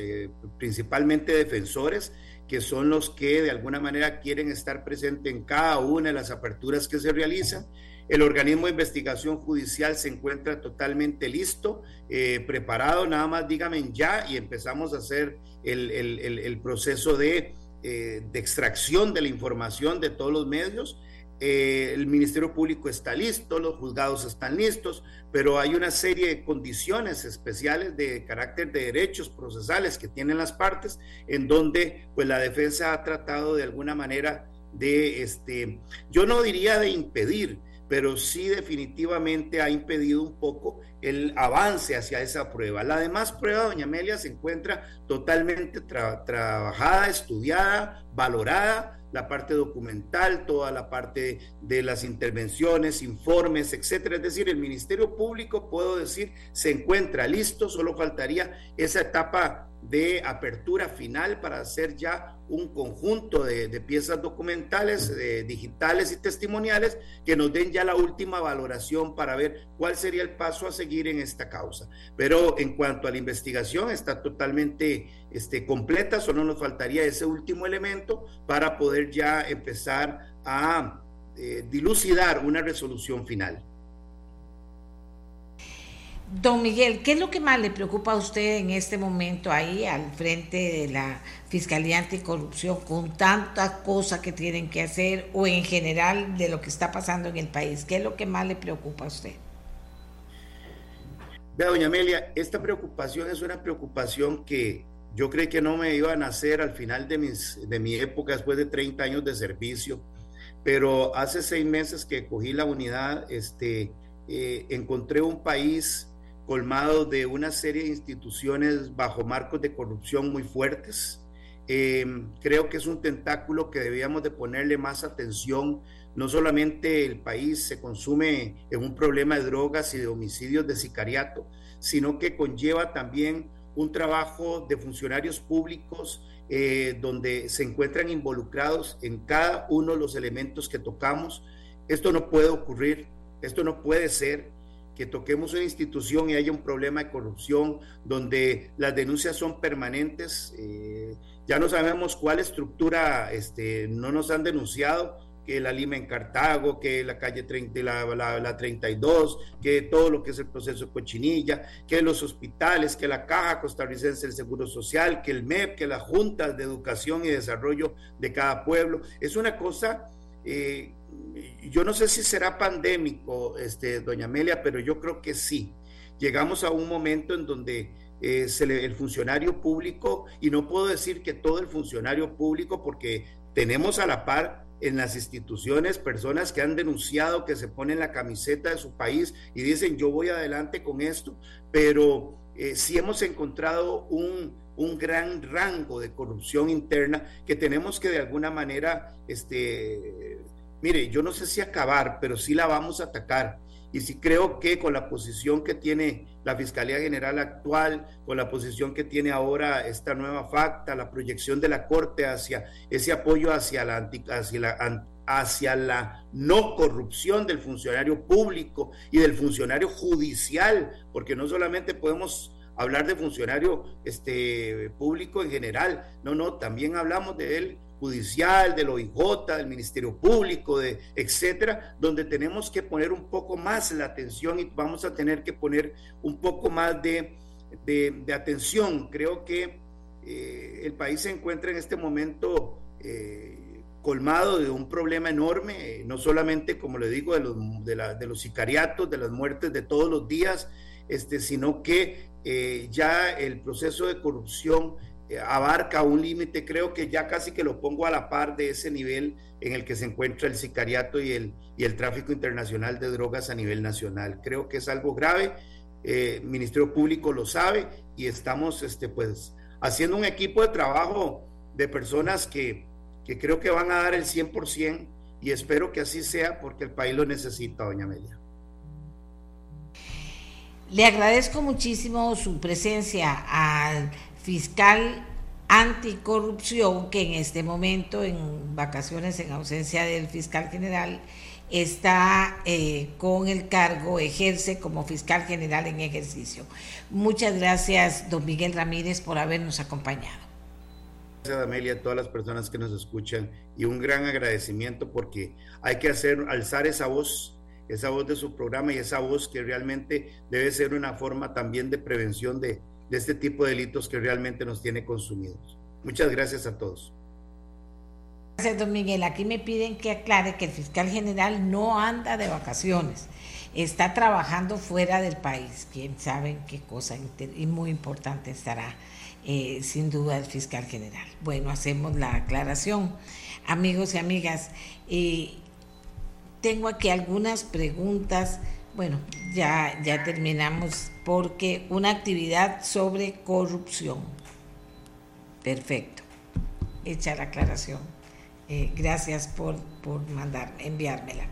principalmente defensores, que son los que de alguna manera quieren estar presentes en cada una de las aperturas que se realizan. El organismo de investigación judicial se encuentra totalmente listo, eh, preparado, nada más dígame ya y empezamos a hacer el, proceso de, eh, de extracción de la información de todos los medios eh, el Ministerio Público está listo, los juzgados están listos, pero hay una serie de condiciones especiales de carácter de derechos procesales que tienen las partes, en donde pues la defensa ha tratado de alguna manera de, este, yo no diría de impedir, pero sí definitivamente ha impedido un poco el avance hacia esa prueba. La demás prueba, doña Amelia, se encuentra totalmente trabajada, estudiada, valorada, la parte documental, toda la parte de las intervenciones, informes, etcétera. Es decir, el Ministerio Público, puedo decir, se encuentra listo, solo faltaría esa etapa de apertura final para hacer ya un conjunto de, piezas documentales, digitales y testimoniales que nos den ya la última valoración para ver cuál sería el paso a seguir en esta causa. Pero en cuanto a la investigación, está totalmente este, completa, solo nos faltaría ese último elemento para poder ya empezar a eh, dilucidar una resolución final. Don Miguel, ¿qué es lo que más le preocupa a usted en este momento ahí al frente de la Fiscalía Anticorrupción con tantas cosas que tienen que hacer o en general de lo que está pasando en el país? ¿Qué es lo que más le preocupa a usted? Vea, doña Amelia, esta preocupación es una preocupación que yo creí que no me iba a nacer al final de, mi época, después de 30 años de servicio, pero hace seis meses que cogí la unidad, este, eh, encontré un país colmado de una serie de instituciones bajo marcos de corrupción muy fuertes. Em, creo que es un tentáculo que debíamos de ponerle más atención. No solamente el país se consume en un problema de drogas y de homicidios de sicariato, sino que conlleva también un trabajo de funcionarios públicos eh, donde se encuentran involucrados en cada uno de los elementos que tocamos. Esto no puede ocurrir, esto no puede ser que toquemos una institución y haya un problema de corrupción donde las denuncias son permanentes. Eh, ya no sabemos cuál estructura este, no nos han denunciado, que la Lima en Cartago, que la calle 30, la, la, 32, que todo lo que es el proceso cochinilla, que los hospitales, que la Caja Costarricense del Seguro Social, que el MEP, que las juntas de educación y desarrollo de cada pueblo. Es una cosa eh, yo no sé si será pandémico, este, doña Amelia, pero yo creo que sí. Llegamos a un momento en donde eh, el funcionario público, y no puedo decir que todo el funcionario público, porque tenemos a la par en las instituciones personas que han denunciado que se ponen la camiseta de su país y dicen yo voy adelante con esto, pero eh, sí hemos encontrado un, un gran rango de corrupción interna que tenemos que de alguna manera este, mire, yo no sé si acabar, pero sí la vamos a atacar. Y sí creo que con la posición que tiene la Fiscalía General actual, con la posición que tiene ahora esta nueva facta, la proyección de la Corte hacia ese apoyo hacia la, hacia la, hacia la no corrupción del funcionario público y del funcionario judicial, porque no solamente podemos hablar de funcionario este, público en general, no, no, también hablamos de él judicial, del OIJ, del Ministerio Público, de etcétera, donde tenemos que poner un poco más la atención y vamos a tener que poner un poco más de, de, atención. Creo que eh, el país se encuentra en este momento eh, colmado de un problema enorme, no solamente, como le digo, de los, de, los sicariatos, de las muertes de todos los días, este, sino que eh, ya el proceso de corrupción eh, abarca un límite, creo que ya casi que lo pongo a la par de ese nivel en el que se encuentra el sicariato y el, y el tráfico internacional de drogas a nivel nacional. Creo que es algo grave, el eh, Ministerio Público lo sabe y estamos este, pues, haciendo un equipo de trabajo de personas que, que creo que van a dar el 100% y espero que así sea porque el país lo necesita, doña Amelia. Le agradezco muchísimo su presencia al fiscal anticorrupción que en este momento en vacaciones en ausencia del fiscal general está eh, con el cargo, ejerce como fiscal general en ejercicio. Muchas gracias, don Miguel Ramírez, por habernos acompañado. Gracias, Amelia, a todas las personas que nos escuchan y un gran agradecimiento porque hay que hacer, alzar esa voz, esa voz de su programa y esa voz que realmente debe ser una forma también de prevención de, de este tipo de delitos que realmente nos tiene consumidos. Muchas gracias a todos. Gracias, don Miguel. Aquí me piden que aclare que el fiscal general no anda de vacaciones, está trabajando fuera del país. Quién sabe qué cosa y muy importante estará, eh, sin duda, el fiscal general. Bueno, hacemos la aclaración. Amigos y amigas, eh, tengo aquí algunas preguntas. Bueno, ya, ya terminamos porque una actividad sobre corrupción. Perfecto. Hecha la aclaración. Eh, gracias por, por mandar, enviármela.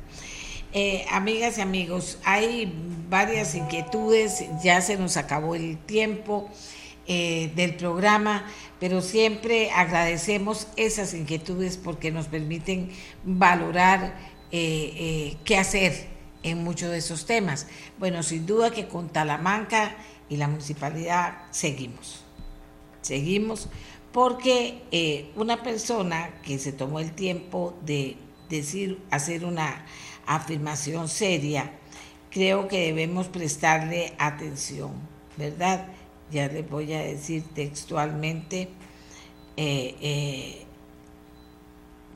Eh, amigas y amigos, hay varias inquietudes, ya se nos acabó el tiempo eh, del programa, pero siempre agradecemos esas inquietudes porque nos permiten valorar qué hacer en muchos de esos temas. Bueno, sin duda que con Talamanca y la municipalidad seguimos, seguimos porque eh, una persona que se tomó el tiempo de decir, hacer una afirmación seria, creo que debemos prestarle atención, ¿verdad? Ya les voy a decir textualmente, eh, eh,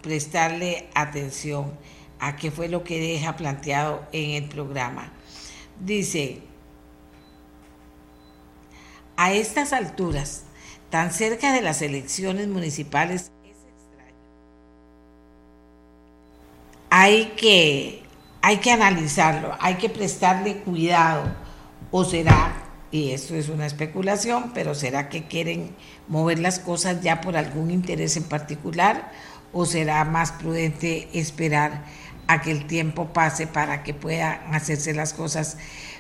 prestarle atención a qué fue lo que deja planteado en el programa. Dice, a estas alturas, tan cerca de las elecciones municipales, es extraño. Hay que, hay que analizarlo, hay que prestarle cuidado, o será, y esto es una especulación, pero será que quieren mover las cosas ya por algún interés en particular, o será más prudente esperar a que el tiempo pase para que puedan hacerse las cosas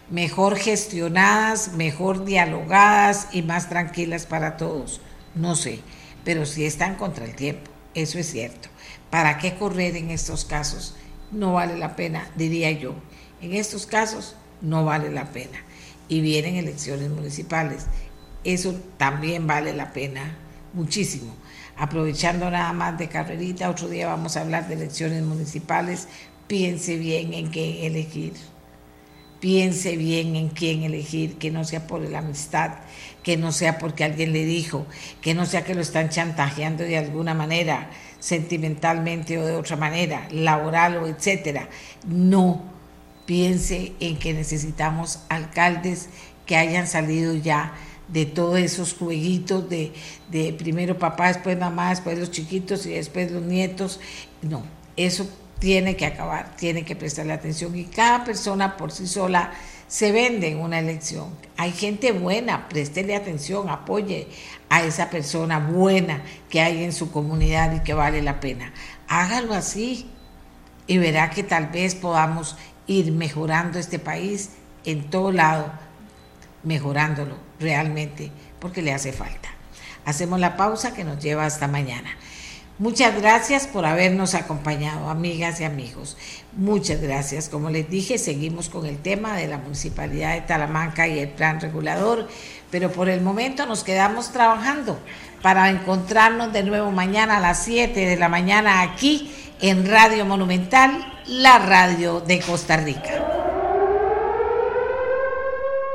mejor gestionadas, mejor dialogadas y más tranquilas para todos. No sé, pero sí están contra el tiempo, eso es cierto. ¿Para qué correr en estos casos? No vale la pena, diría yo. En estos casos no vale la pena. Y vienen elecciones municipales. Eso también vale la pena muchísimo. Aprovechando nada más de carrerita, otro día vamos a hablar de elecciones municipales. Piense bien en qué elegir piense bien en quién elegir, que no sea por la amistad, que no sea porque alguien le dijo, que no sea que lo están chantajeando de alguna manera, sentimentalmente o de otra manera, laboral o etcétera. No, piense en que necesitamos alcaldes que hayan salido ya de todos esos jueguitos de, de primero papá, después mamá, después los chiquitos y después los nietos. No, eso tiene que acabar, tiene que prestarle atención y cada persona por sí sola se vende en una elección. Hay gente buena, préstele atención, apoye a esa persona buena que hay en su comunidad y que vale la pena. Hágalo así y verá que tal vez podamos ir mejorando este país en todo lado, mejorándolo realmente, porque le hace falta. Hacemos la pausa que nos lleva hasta mañana. Muchas gracias por habernos acompañado, amigas y amigos. Muchas gracias. Como les dije, seguimos con el tema de la Municipalidad de Talamanca y el plan regulador, pero por el momento nos quedamos trabajando para encontrarnos de nuevo mañana a las 7 de la mañana aquí en Radio Monumental, la radio de Costa Rica.